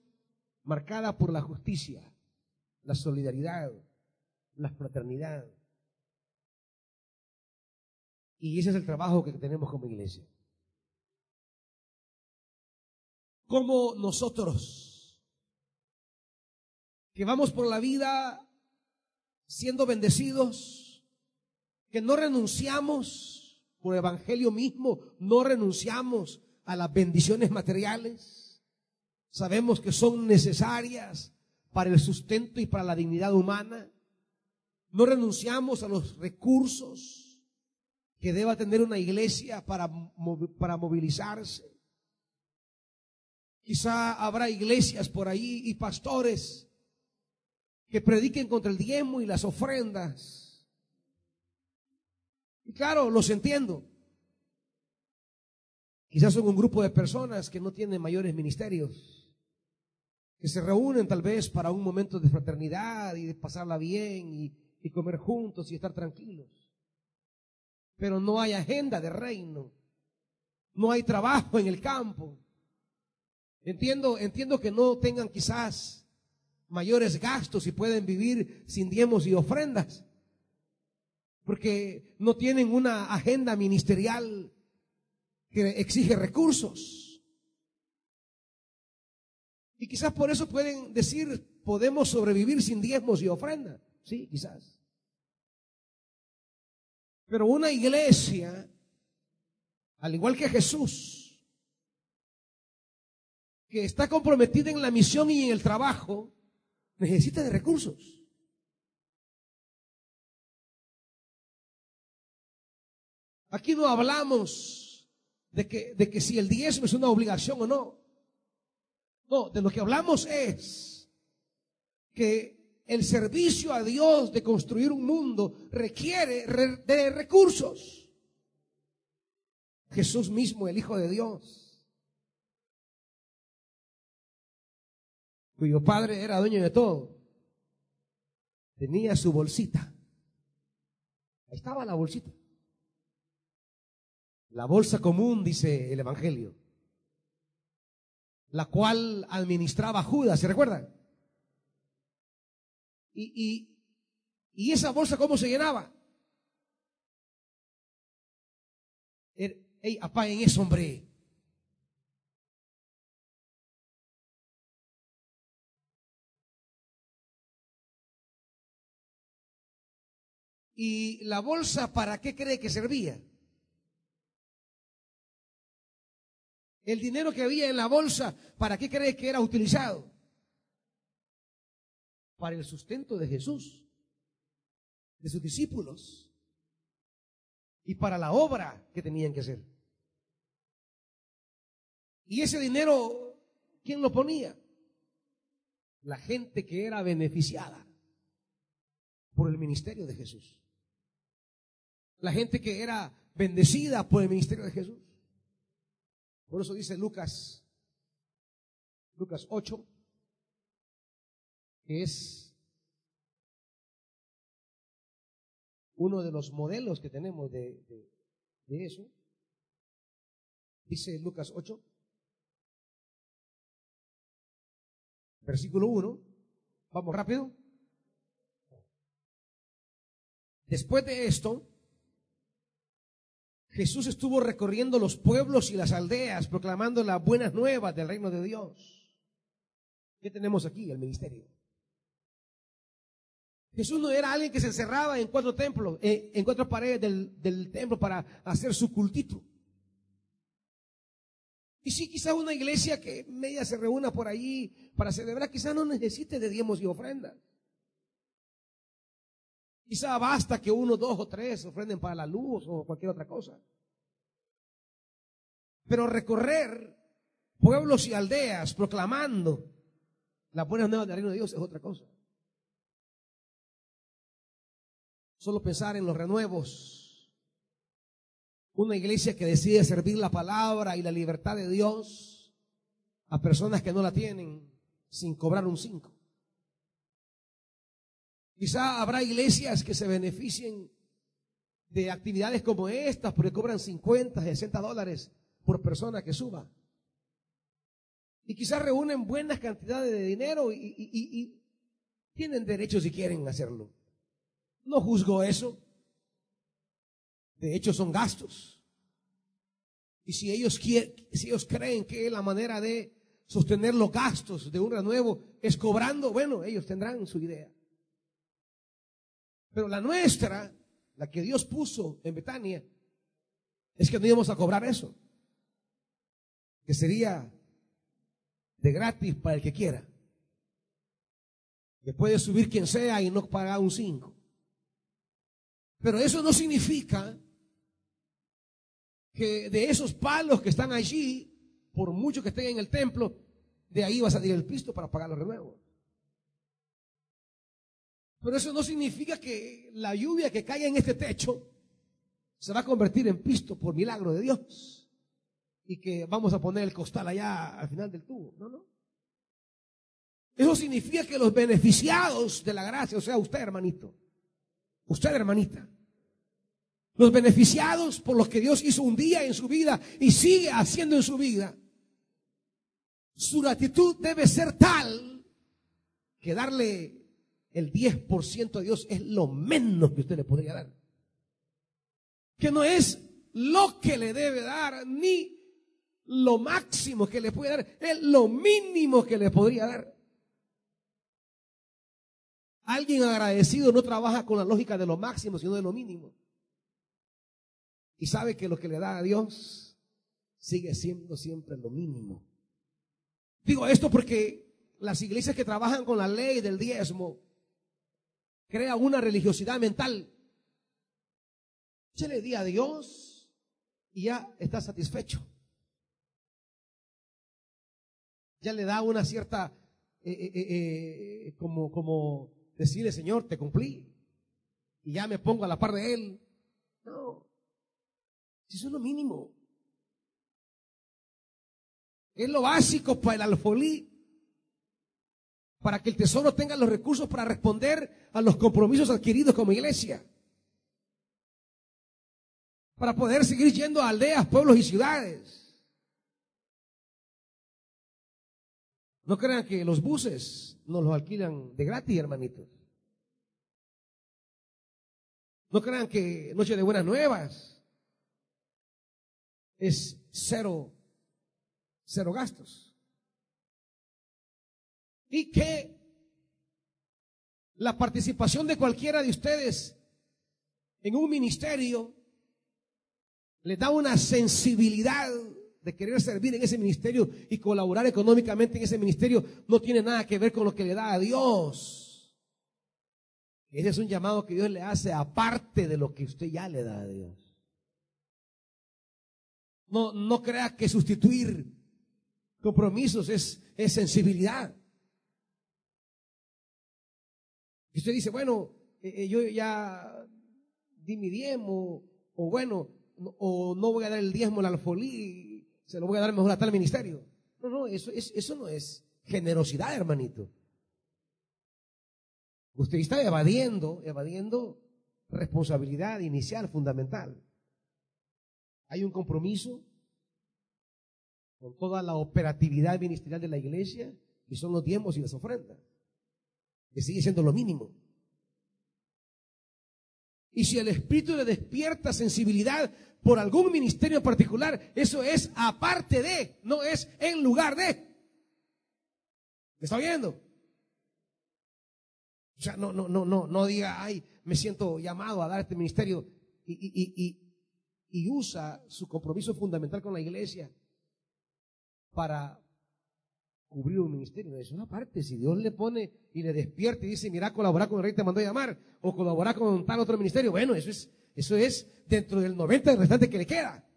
marcada por la justicia, la solidaridad, la fraternidad. Y ese es el trabajo que tenemos como iglesia. Como nosotros, que vamos por la vida siendo bendecidos, que no renunciamos por el Evangelio mismo, no renunciamos a las bendiciones materiales. Sabemos que son necesarias para el sustento y para la dignidad humana. No renunciamos a los recursos que deba tener una iglesia para, para movilizarse. Quizá habrá iglesias por ahí y pastores que prediquen contra el diezmo y las ofrendas. Y claro, los entiendo. Quizás son un grupo de personas que no tienen mayores ministerios, que se reúnen tal vez para un momento de fraternidad y de pasarla bien y, y comer juntos y estar tranquilos. Pero no hay agenda de reino, no hay trabajo en el campo. Entiendo, entiendo que no tengan quizás mayores gastos y pueden vivir sin diezmos y ofrendas. Porque no tienen una agenda ministerial que exige recursos. Y quizás por eso pueden decir, podemos sobrevivir sin diezmos y ofrendas. Sí, quizás. Pero una iglesia, al igual que Jesús, que está comprometida en la misión y en el trabajo, necesita de recursos. Aquí no hablamos de que, de que si el diezmo es una obligación o no. No, de lo que hablamos es que el servicio a Dios de construir un mundo requiere de recursos. Jesús mismo, el Hijo de Dios, cuyo padre era dueño de todo, tenía su bolsita. Estaba la bolsita. La bolsa común, dice el Evangelio, la cual administraba Judas, ¿se recuerdan? Y, y, y esa bolsa, ¿cómo se llenaba? Er, ey, apaguen eso, hombre. ¿Y la bolsa para qué cree que servía? El dinero que había en la bolsa, ¿para qué cree que era utilizado? Para el sustento de Jesús, de sus discípulos, y para la obra que tenían que hacer. Y ese dinero, ¿quién lo ponía? La gente que era beneficiada por el ministerio de Jesús. La gente que era bendecida por el ministerio de Jesús. Por eso dice Lucas, Lucas 8, que es uno de los modelos que tenemos de, de eso. Dice Lucas 8, versículo 1. Vamos rápido. Después de esto, Jesús estuvo recorriendo los pueblos y las aldeas, proclamando las buenas nuevas del reino de Dios. ¿Qué tenemos aquí? El ministerio. Jesús no era alguien que se encerraba en cuatro templos, eh, en cuatro paredes del, templo para hacer su cultito. Y si quizás una iglesia que media se reúna por allí para celebrar, quizás no necesite de diezmos y ofrendas. Quizá basta que uno, dos o tres ofrenden para la luz o cualquier otra cosa. Pero recorrer pueblos y aldeas proclamando las buenas nuevas del reino de Dios es otra cosa. Solo pensar en los renuevos una iglesia que decide servir la palabra y la libertad de Dios a personas que no la tienen sin cobrar un cinco. Quizá habrá iglesias que se beneficien de actividades como estas porque cobran 50, 60 dólares por persona que suba. Y quizás reúnen buenas cantidades de dinero y, y tienen derecho si quieren hacerlo. No juzgo eso. De hecho, son gastos. Y si ellos, quieren, si ellos creen que la manera de sostener los gastos de un renuevo es cobrando, bueno, ellos tendrán su idea. Pero la nuestra, la que Dios puso en Betania, es que no íbamos a cobrar eso. Que sería de gratis para el que quiera. Que puede subir quien sea y no pagar un 5. Pero eso no significa que de esos palos que están allí, por mucho que estén en el templo, de ahí va a salir el pisto para pagar los renuevos. Pero eso no significa que la lluvia que caiga en este techo se va a convertir en pisto por milagro de Dios. Y que vamos a poner el costal allá al final del tubo. No, no. Eso significa que los beneficiados de la gracia, o sea, usted hermanito, usted hermanita, los beneficiados por los que Dios hizo un día en su vida y sigue haciendo en su vida, su gratitud debe ser tal que darle el 10% a Dios es lo menos que usted le podría dar. Que no es lo que le debe dar, ni lo máximo que le puede dar, es lo mínimo que le podría dar. Alguien agradecido no trabaja con la lógica de lo máximo, sino de lo mínimo. Y sabe que lo que le da a Dios sigue siendo siempre lo mínimo. Digo esto porque las iglesias que trabajan con la ley del diezmo crean una religiosidad mental. Se le di a Dios y ya está satisfecho. Ya le da una cierta, eh, eh, eh, como, como decirle, Señor, te cumplí. Y ya me pongo a la par de Él. No. Si eso es lo mínimo. Es lo básico para el alfolí. Para que el tesoro tenga los recursos para responder a los compromisos adquiridos como iglesia. Para poder seguir yendo a aldeas, pueblos y ciudades. No crean que los buses nos los alquilan de gratis, hermanitos. No crean que Noche de Buenas Nuevas es cero, cero gastos. Y que la participación de cualquiera de ustedes en un ministerio le da una sensibilidad de querer servir en ese ministerio y colaborar económicamente en ese ministerio, no tiene nada que ver con lo que le da a Dios. Ese es un llamado que Dios le hace aparte de lo que usted ya le da a Dios. No, no crea que sustituir compromisos es, es sensibilidad. Usted dice, bueno, eh, eh, yo ya di mi diezmo, o bueno, o no voy a dar el diezmo al alfolí, se lo voy a dar mejor a tal ministerio. No, no, eso, eso no es generosidad, hermanito. Usted está evadiendo, evadiendo responsabilidad inicial, fundamental. Hay un compromiso con toda la operatividad ministerial de la iglesia y son los diezmos y las ofrendas, que sigue siendo lo mínimo. Y si el Espíritu le despierta sensibilidad por algún ministerio particular, eso es aparte de, no es en lugar de. ¿Me está viendo? O sea, no, no, no, no, no diga, ay, me siento llamado a dar este ministerio y, y, y, y usa su compromiso fundamental con la iglesia para cubrir un ministerio. Es una parte. Si Dios le pone y le despierta y dice, mira, colaborar con el rey te mandó a llamar, o colaborar con tal otro ministerio, bueno, eso es, eso es dentro del 90 del restante que le queda.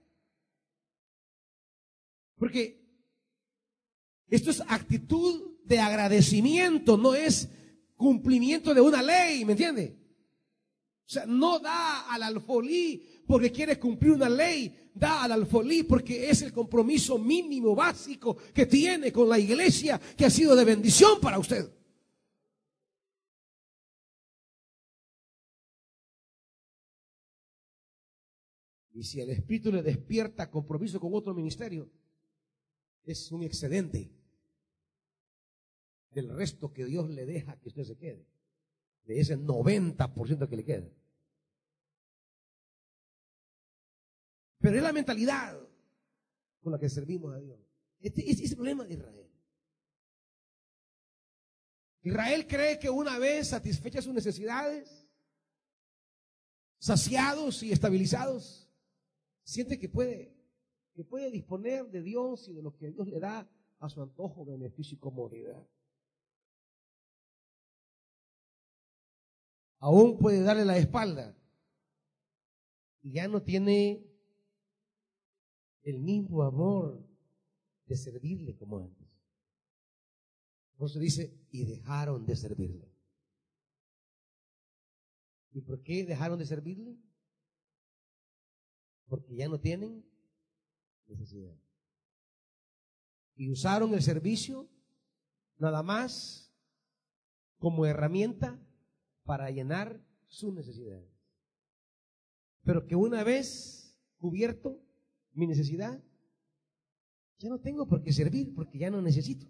Porque esto es actitud de agradecimiento, no es cumplimiento de una ley, ¿me entiende? O sea, no da al alfolí porque quiere cumplir una ley, da al alfolí porque es el compromiso mínimo, básico que tiene con la iglesia que ha sido de bendición para usted. Y si el Espíritu le despierta compromiso con otro ministerio, es un excedente del resto que Dios le deja que usted se quede, de ese 90% que le queda. Pero es la mentalidad con la que servimos a Dios. Este, es el problema de Israel. Israel cree que una vez satisfechas sus necesidades, saciados y estabilizados, siente que puede, que puede disponer de Dios y de lo que Dios le da a su antojo, beneficio y comodidad. Aún puede darle la espalda y ya no tiene el mismo amor de servirle como antes. Por eso dice, y dejaron de servirle. ¿Y por qué dejaron de servirle? Porque ya no tienen necesidad. Y usaron el servicio nada más como herramienta para llenar sus necesidades. Pero que una vez cubierto mi necesidad, ya no tengo por qué servir porque ya no necesito.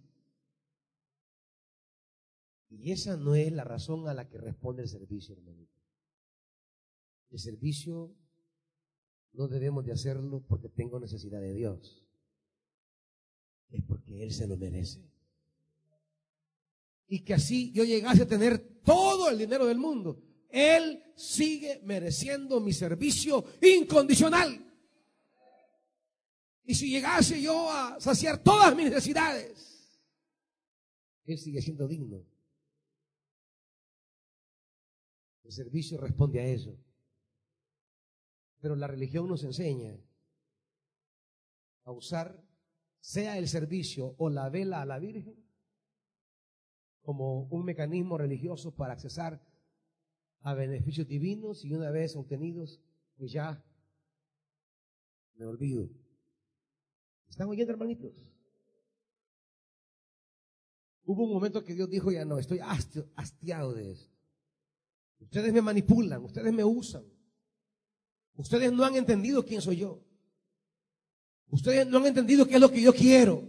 Y esa no es la razón a la que responde el servicio, hermanito. El servicio no debemos de hacerlo porque tengo necesidad de Dios. Es porque Él se lo merece. Y que así yo llegase a tener todo el dinero del mundo. Él sigue mereciendo mi servicio incondicional. Y si llegase yo a saciar todas mis necesidades, Él sigue siendo digno. El servicio responde a eso. Pero la religión nos enseña a usar, sea el servicio o la vela a la Virgen, como un mecanismo religioso para accesar a beneficios divinos y una vez obtenidos, pues ya me olvido. ¿Están oyendo, hermanitos? Hubo un momento que Dios dijo, ya no, estoy hastiado de esto. Ustedes me manipulan, ustedes me usan. Ustedes no han entendido quién soy yo. Ustedes no han entendido qué es lo que yo quiero.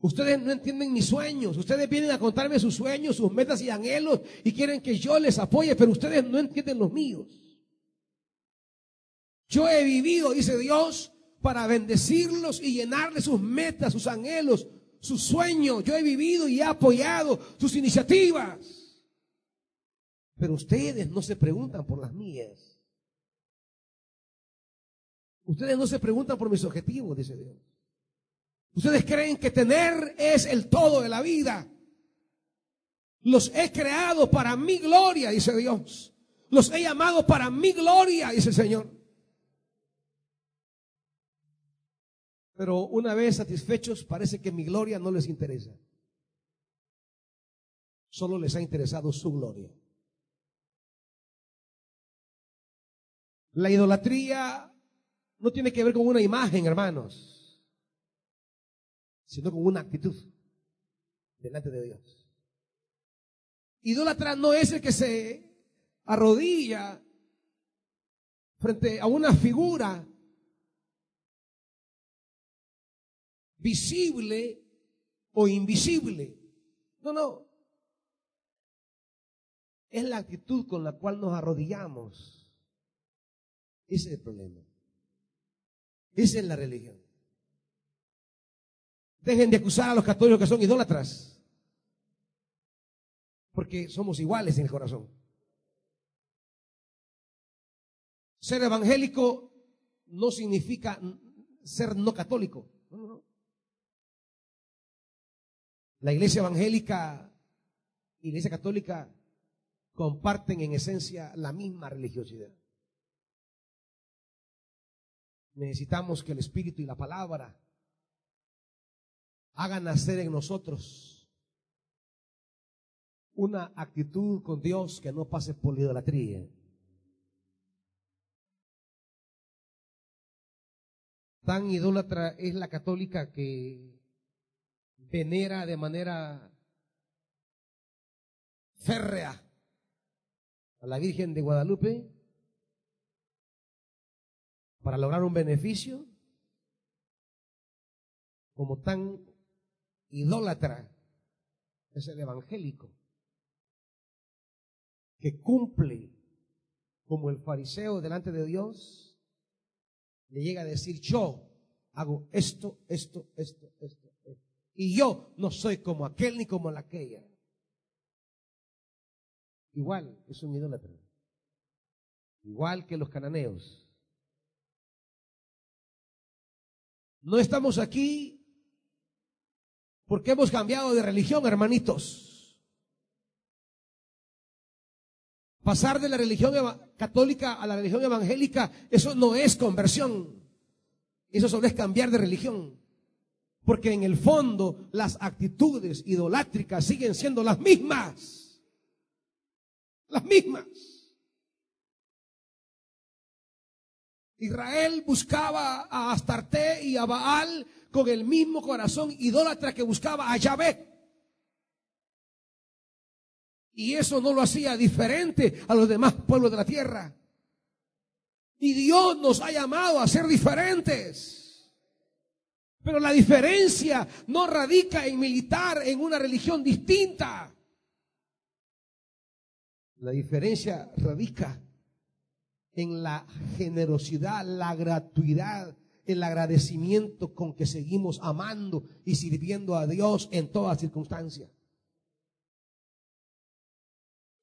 Ustedes no entienden mis sueños. Ustedes vienen a contarme sus sueños, sus metas y anhelos y quieren que yo les apoye, pero ustedes no entienden los míos. Yo he vivido, dice Dios, para bendecirlos y llenarles sus metas, sus anhelos, sus sueños. Yo he vivido y he apoyado sus iniciativas. Pero ustedes no se preguntan por las mías. Ustedes no se preguntan por mis objetivos, dice Dios. Ustedes creen que tener es el todo de la vida. Los he creado para mi gloria, dice Dios. Los he llamado para mi gloria, dice el Señor. Pero una vez satisfechos, parece que mi gloria no les interesa. Solo les ha interesado su gloria. La idolatría no tiene que ver con una imagen, hermanos, sino con una actitud delante de Dios. Idólatra no es el que se arrodilla frente a una figura visible o invisible. No, no. Es la actitud con la cual nos arrodillamos. Ese es el problema. Esa es la religión. Dejen de acusar a los católicos que son idólatras. Porque somos iguales en el corazón. Ser evangélico no significa ser no católico. La iglesia evangélica y la iglesia católica comparten en esencia la misma religiosidad. Necesitamos que el Espíritu y la palabra hagan nacer en nosotros una actitud con Dios que no pase por la idolatría. Tan idólatra es la católica que venera de manera férrea a la Virgen de Guadalupe para lograr un beneficio, como tan idólatra es el evangélico, que cumple como el fariseo delante de Dios, le llega a decir, yo hago esto, esto, esto, esto. Y yo no soy como aquel ni como la aquella. Igual es un idólatra. Igual que los cananeos. No estamos aquí porque hemos cambiado de religión, hermanitos. Pasar de la religión católica a la religión evangélica, eso no es conversión. Eso solo es cambiar de religión. Porque en el fondo las actitudes idolátricas siguen siendo las mismas. Las mismas. Israel buscaba a Astarte y a Baal con el mismo corazón idólatra que buscaba a Yahvé. Y eso no lo hacía diferente a los demás pueblos de la tierra. Y Dios nos ha llamado a ser diferentes. Pero la diferencia no radica en militar en una religión distinta. La diferencia radica en la generosidad, la gratuidad, el agradecimiento con que seguimos amando y sirviendo a Dios en todas circunstancias.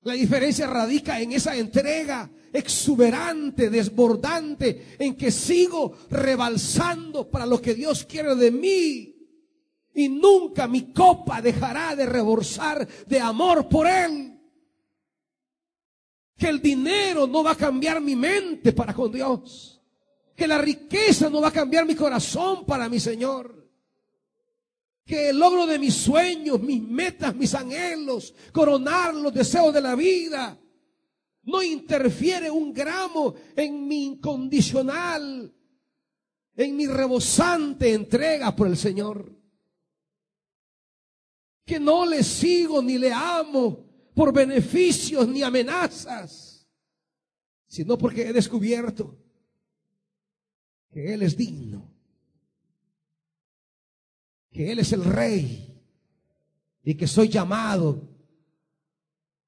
La diferencia radica en esa entrega exuberante, desbordante, en que sigo rebalsando para lo que Dios quiere de mí. Y nunca mi copa dejará de rebosar de amor por Él. Que el dinero no va a cambiar mi mente para con Dios, que la riqueza no va a cambiar mi corazón para mi Señor, que el logro de mis sueños, mis metas, mis anhelos, coronar los deseos de la vida, no interfiere un gramo en mi incondicional, en mi rebosante entrega por el Señor. Que no le sigo ni le amo por beneficios ni amenazas, sino porque he descubierto que Él es digno, que Él es el rey y que soy llamado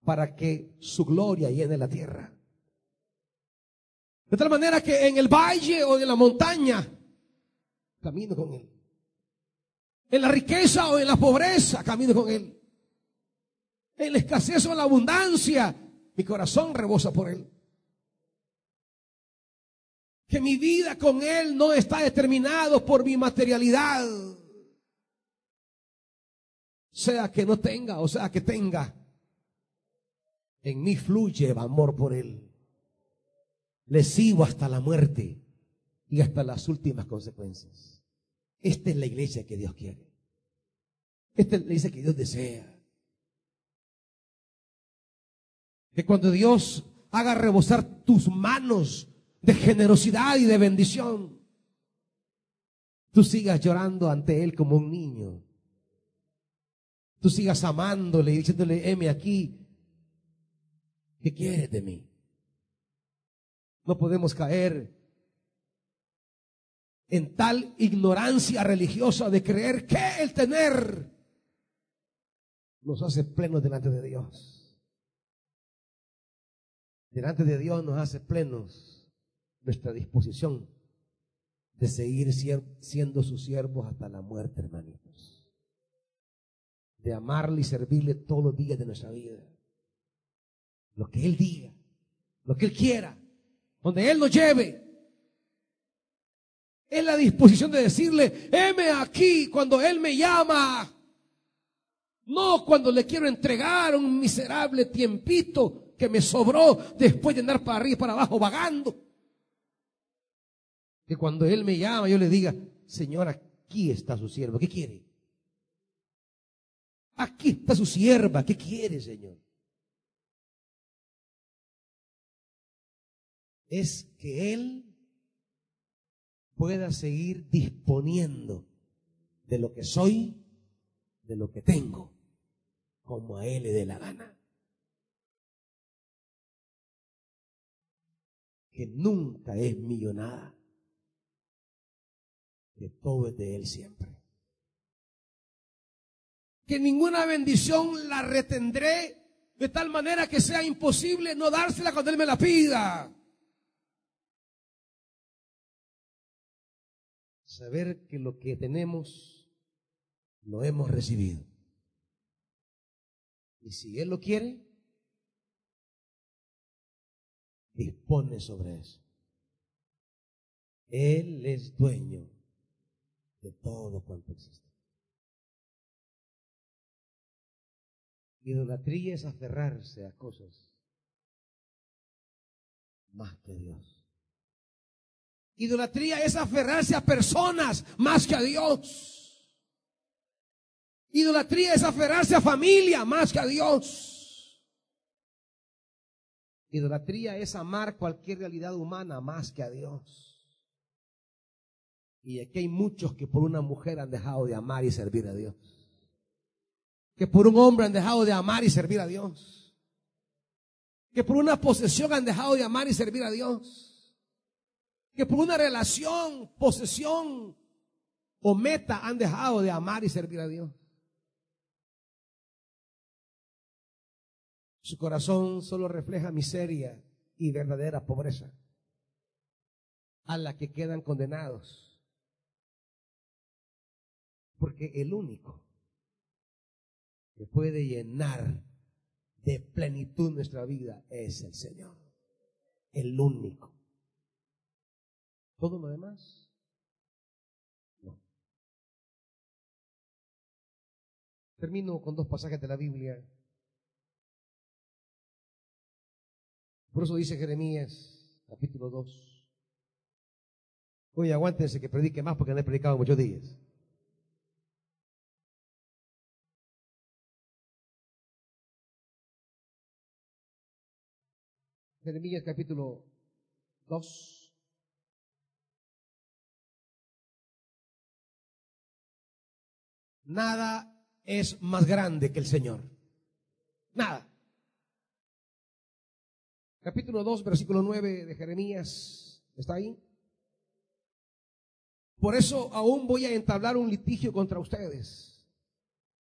para que su gloria llene la tierra. De tal manera que en el valle o en la montaña, camino con Él. En la riqueza o en la pobreza, camino con Él en la escasez o en la abundancia, mi corazón rebosa por Él. Que mi vida con Él no está determinado por mi materialidad. Sea que no tenga o sea que tenga. En mí fluye amor por Él. Le sigo hasta la muerte y hasta las últimas consecuencias. Esta es la iglesia que Dios quiere. Esta es la iglesia que Dios desea. Que cuando Dios haga rebosar tus manos de generosidad y de bendición, tú sigas llorando ante Él como un niño. Tú sigas amándole y diciéndole, heme aquí, ¿qué quieres de mí? No podemos caer en tal ignorancia religiosa de creer que el tener nos hace plenos delante de Dios. Delante de Dios nos hace plenos nuestra disposición de seguir siendo sus siervos hasta la muerte, hermanitos. De amarle y servirle todos los días de nuestra vida. Lo que Él diga, lo que Él quiera, donde Él nos lleve. Es la disposición de decirle, heme aquí cuando Él me llama. No cuando le quiero entregar un miserable tiempito que me sobró después de andar para arriba y para abajo vagando. Que cuando Él me llama yo le diga, Señor, aquí está su siervo, ¿qué quiere? Aquí está su sierva, ¿qué quiere, Señor? Es que Él pueda seguir disponiendo de lo que soy, de lo que tengo, como a Él le dé la gana. Que nunca es millonada, que todo es de Él siempre. Que ninguna bendición la retendré de tal manera que sea imposible no dársela cuando Él me la pida. saber que lo que tenemos lo hemos recibido. Y si Él lo quiere, dispone sobre eso. Él es dueño de todo cuanto existe. Idolatría es aferrarse a cosas más que Dios. Idolatría es aferrarse a personas más que a Dios. Idolatría es aferrarse a familia más que a Dios. Idolatría es amar cualquier realidad humana más que a Dios. Y aquí hay muchos que por una mujer han dejado de amar y servir a Dios. Que por un hombre han dejado de amar y servir a Dios. Que por una posesión han dejado de amar y servir a Dios que por una relación, posesión o meta han dejado de amar y servir a Dios. Su corazón solo refleja miseria y verdadera pobreza a la que quedan condenados. Porque el único que puede llenar de plenitud nuestra vida es el Señor. El único. Todo lo demás, no. Termino con dos pasajes de la Biblia. Por eso dice Jeremías, capítulo 2. Oye, aguántense que predique más porque no he predicado muchos días. Jeremías capítulo 2. Nada es más grande que el Señor. Nada. Capítulo 2, versículo 9 de Jeremías. ¿Está ahí? Por eso aún voy a entablar un litigio contra ustedes.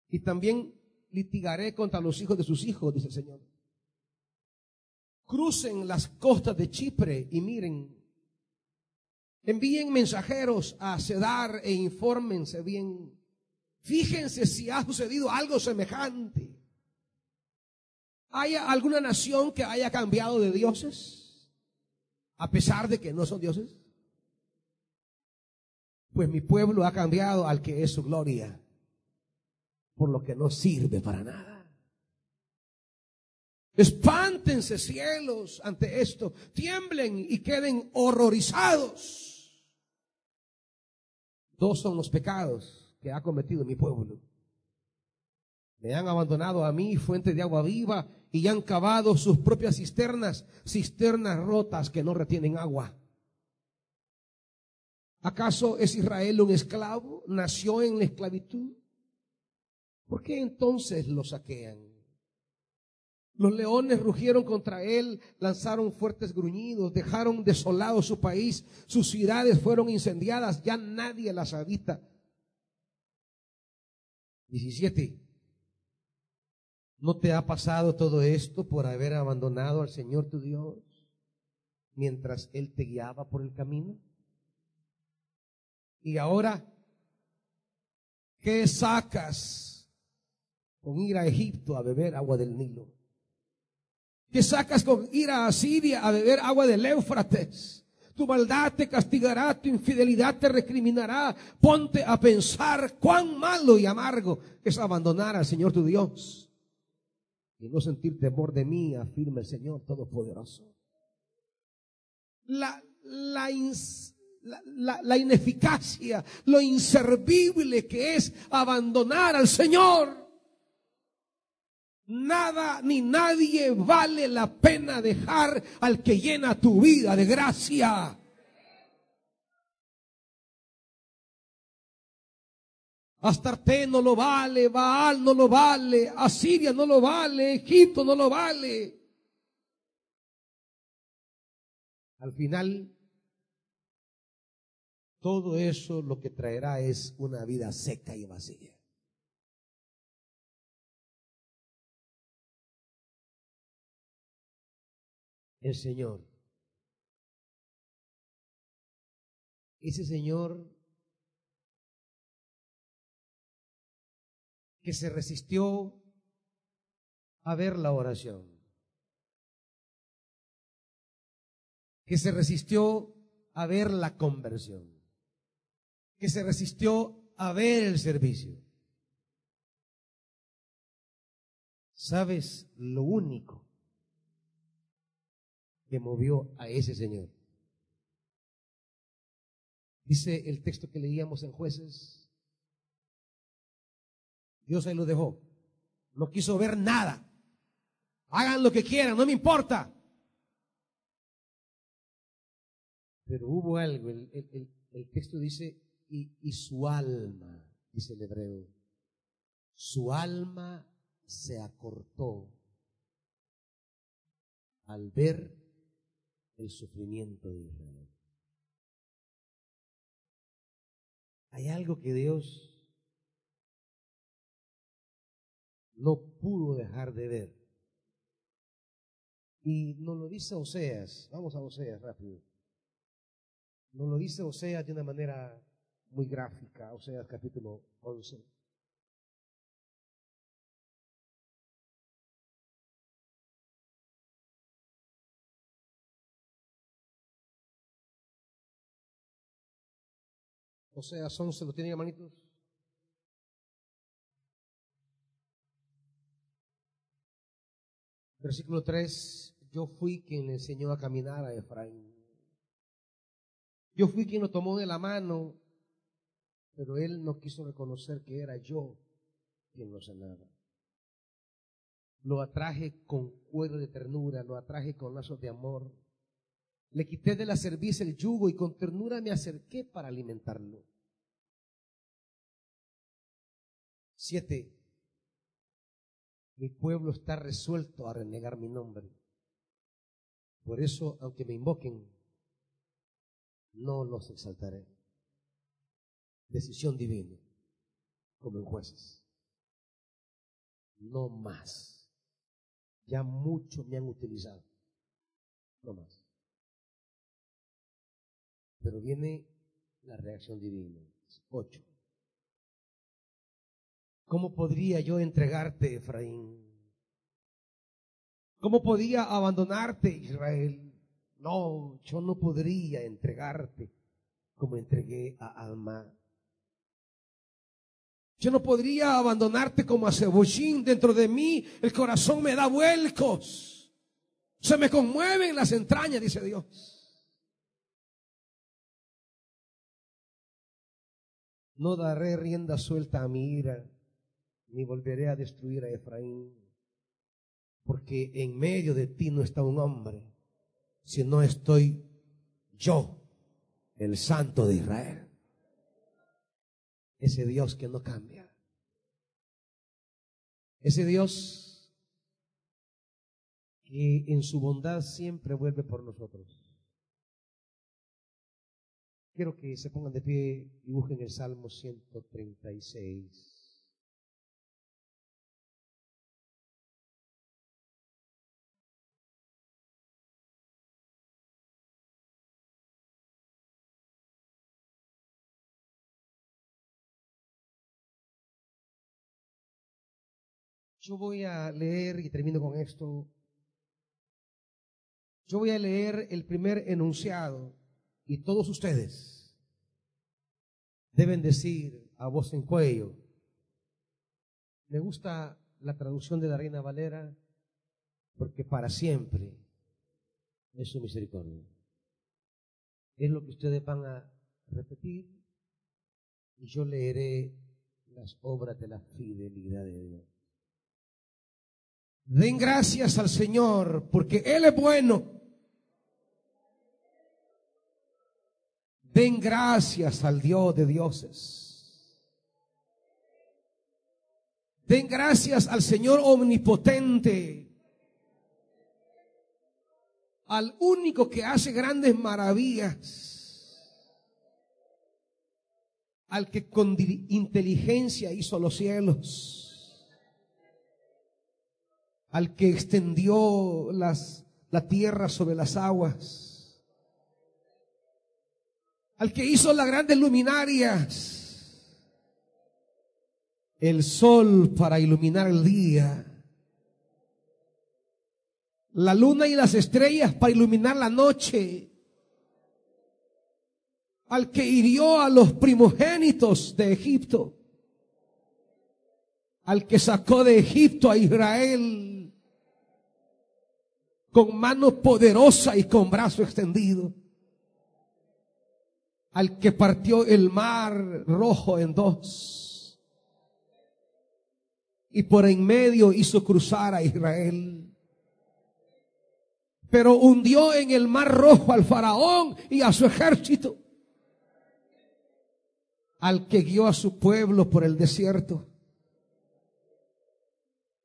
Y también litigaré contra los hijos de sus hijos, dice el Señor. Crucen las costas de Chipre y miren. Envíen mensajeros a Cedar e infórmense bien Fíjense si ha sucedido algo semejante. ¿Hay alguna nación que haya cambiado de dioses? A pesar de que no son dioses. Pues mi pueblo ha cambiado al que es su gloria, por lo que no sirve para nada. Espántense cielos ante esto, tiemblen y queden horrorizados. Dos son los pecados que ha cometido mi pueblo. Me han abandonado a mí, fuente de agua viva, y han cavado sus propias cisternas, cisternas rotas que no retienen agua. ¿Acaso es Israel un esclavo? ¿Nació en la esclavitud? ¿Por qué entonces lo saquean? Los leones rugieron contra él, lanzaron fuertes gruñidos, dejaron desolado su país, sus ciudades fueron incendiadas, ya nadie las habita. 17. ¿No te ha pasado todo esto por haber abandonado al Señor tu Dios mientras Él te guiaba por el camino? Y ahora, ¿qué sacas con ir a Egipto a beber agua del Nilo? ¿Qué sacas con ir a Asiria a beber agua del Éufrates? Tu maldad te castigará, tu infidelidad te recriminará. Ponte a pensar cuán malo y amargo es abandonar al Señor tu Dios y no sentir temor de mí, afirma el Señor Todopoderoso. La, la, la, ineficacia, lo inservible que es abandonar al Señor. Nada ni nadie vale la pena dejar al que llena tu vida de gracia. Astarte no lo vale, Baal no lo vale, Asiria no lo vale, Egipto no lo vale. Al final, todo eso lo que traerá es una vida seca y vacía. El Señor. Ese Señor que se resistió a ver la oración, que se resistió a ver la conversión, que se resistió a ver el servicio. ¿Sabes lo único que movió a ese Señor? Dice el texto que leíamos en jueces Dios ahí lo dejó. No quiso ver nada. Hagan lo que quieran, no me importa. Pero hubo algo, el, texto dice, y, y su alma, dice el hebreo, su alma se acortó al ver el sufrimiento de Israel. Hay algo que Dios no pudo dejar de ver. Y nos lo dice Oseas, vamos a Oseas rápido. Nos lo dice Oseas de una manera muy gráfica, Oseas capítulo 11. Oseas 11, ¿lo tienen hermanitos? Versículo 3, yo fui quien le enseñó a caminar a Efraín. Yo fui quien lo tomó de la mano, pero él no quiso reconocer que era yo quien lo sanaba. Lo atraje con cuero de ternura, lo atraje con lazos de amor. Le quité de la cerviz el yugo y con ternura me acerqué para alimentarlo. Siete, mi pueblo está resuelto a renegar mi nombre. Por eso, aunque me invoquen, no los exaltaré. Decisión divina, como en jueces. No más. Ya mucho me han utilizado. No más. Pero viene la reacción divina. Ocho. ¿Cómo podría yo entregarte, Efraín? ¿Cómo podía abandonarte, Israel? No, yo no podría entregarte como entregué a Alma. Yo no podría abandonarte como a Cebollín. Dentro de mí el corazón me da vuelcos. Se me conmueven las entrañas, dice Dios. No daré rienda suelta a mi ira, ni volveré a destruir a Efraín, porque en medio de ti no está un hombre, sino estoy yo, el Santo de Israel. Ese Dios que no cambia. Ese Dios que en su bondad siempre vuelve por nosotros. Quiero que se pongan de pie y busquen el Salmo 136. Yo voy a leer, y termino con esto, yo voy a leer el primer enunciado y todos ustedes deben decir a voz en cuello, me gusta la traducción de la Reina Valera porque para siempre es su misericordia. Es lo que ustedes van a repetir y yo leeré las obras de la fidelidad de Dios. Den gracias al Señor porque Él es bueno Den gracias al Dios de dioses. Den gracias al Señor omnipotente. Al único que hace grandes maravillas. Al que con inteligencia hizo los cielos. Al que extendió la tierra sobre las aguas al que hizo las grandes luminarias, el sol para iluminar el día, la luna y las estrellas para iluminar la noche, al que hirió a los primogénitos de Egipto, al que sacó de Egipto a Israel con mano poderosa y con brazo extendido al que partió el mar rojo en dos. Y por en medio hizo cruzar a Israel. Pero hundió en el mar rojo al faraón y a su ejército, al que guió a su pueblo por el desierto,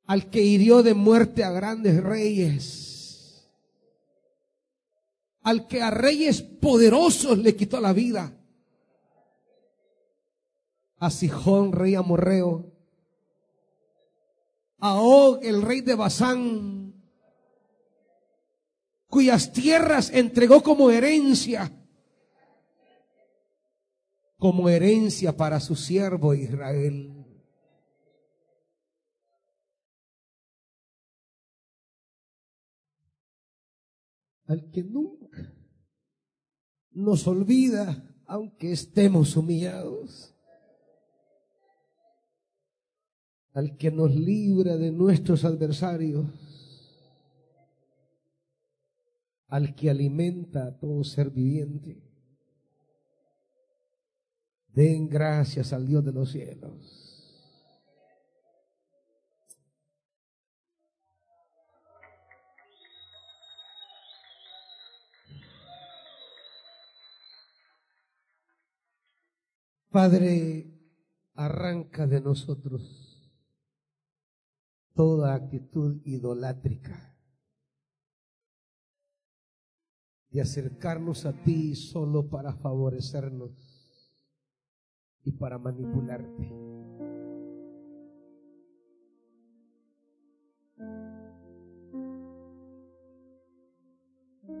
al que hirió de muerte a grandes reyes al que a reyes poderosos le quitó la vida. A Sijón, rey amorreo. A Og, el rey de Basán, cuyas tierras entregó como herencia, como herencia para su siervo Israel. al que nunca nos olvida aunque estemos humillados, al que nos libra de nuestros adversarios, al que alimenta a todo ser viviente. Den gracias al Dios de los cielos. Padre, arranca de nosotros toda actitud idolátrica de acercarnos a ti solo para favorecernos y para manipularte.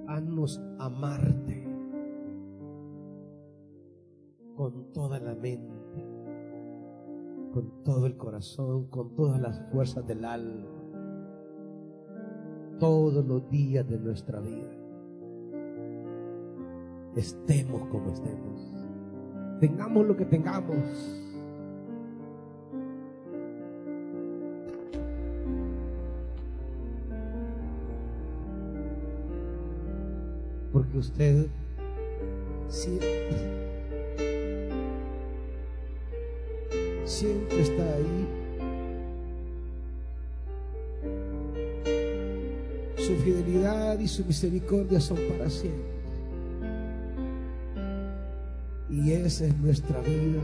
Haznos amarte con toda la mente, con todo el corazón, con todas las fuerzas del alma. todos los días de nuestra vida. Estemos como estemos. Tengamos lo que tengamos. Porque usted siempre, siempre está ahí. Su fidelidad y su misericordia son para siempre. Y esa es nuestra vida.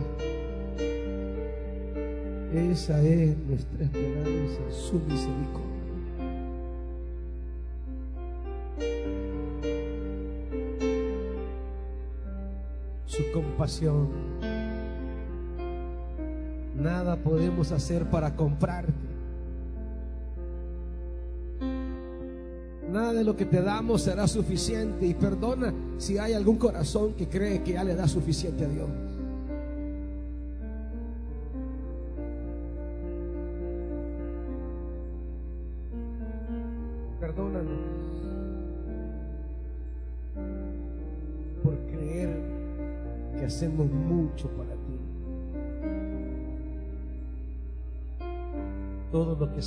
Esa es nuestra esperanza, su misericordia. Su compasión. Nada podemos hacer para comprarte. Nada de lo que te damos será suficiente. Y perdona si hay algún corazón que cree que ya le da suficiente a Dios.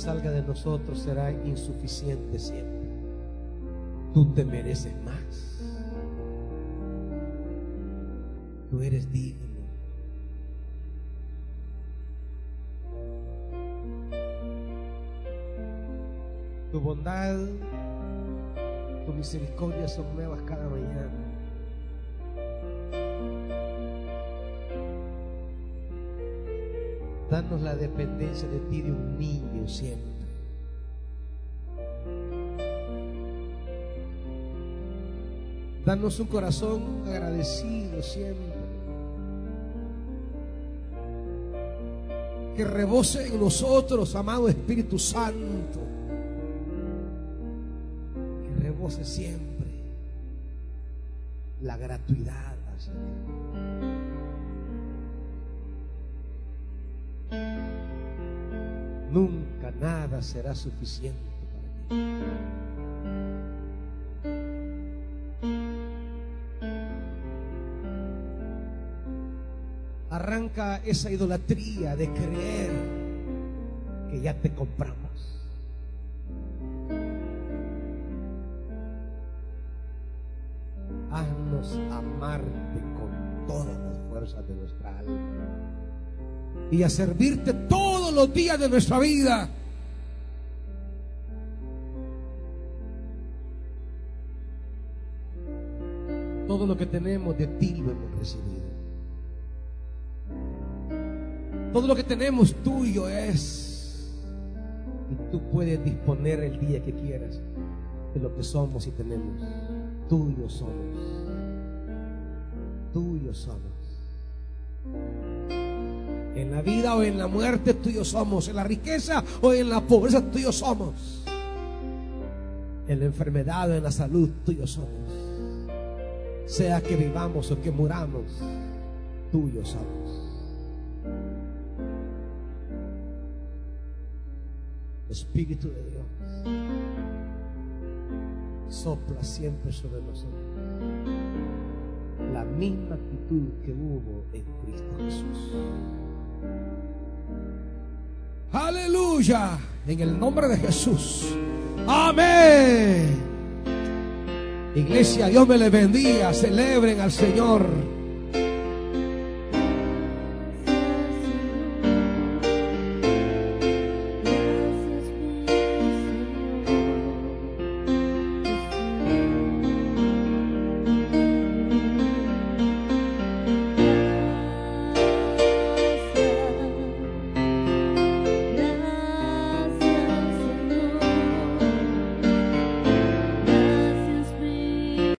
Salga de nosotros será insuficiente siempre. Tú te mereces más. Tú eres digno. Tu bondad, tu misericordia son nuevas cada mañana. Danos la dependencia de ti de un niño siempre. Danos un corazón agradecido siempre. Que rebose en nosotros, amado Espíritu Santo. Que rebose siempre la gratuidad hacia Nunca nada será suficiente para ti. Arranca esa idolatría de creer que ya te compramos. Haznos amarte con todas las fuerzas de nuestra alma y a servirte los días de nuestra vida. Todo lo que tenemos de ti lo hemos recibido. Todo lo que tenemos tuyo es. Y tú puedes disponer el día que quieras de lo que somos y tenemos. Tuyo somos. Tuyo somos. En la vida o en la muerte tuyo somos. En la riqueza o en la pobreza tuyo somos. En la enfermedad o en la salud tuyo somos. Sea que vivamos o que muramos, tuyo somos. Espíritu de Dios, sopla siempre sobre nosotros la misma actitud que hubo en Cristo Jesús. Aleluya, en el nombre de Jesús. Amén. Iglesia, Dios me les bendiga. Celebren al Señor.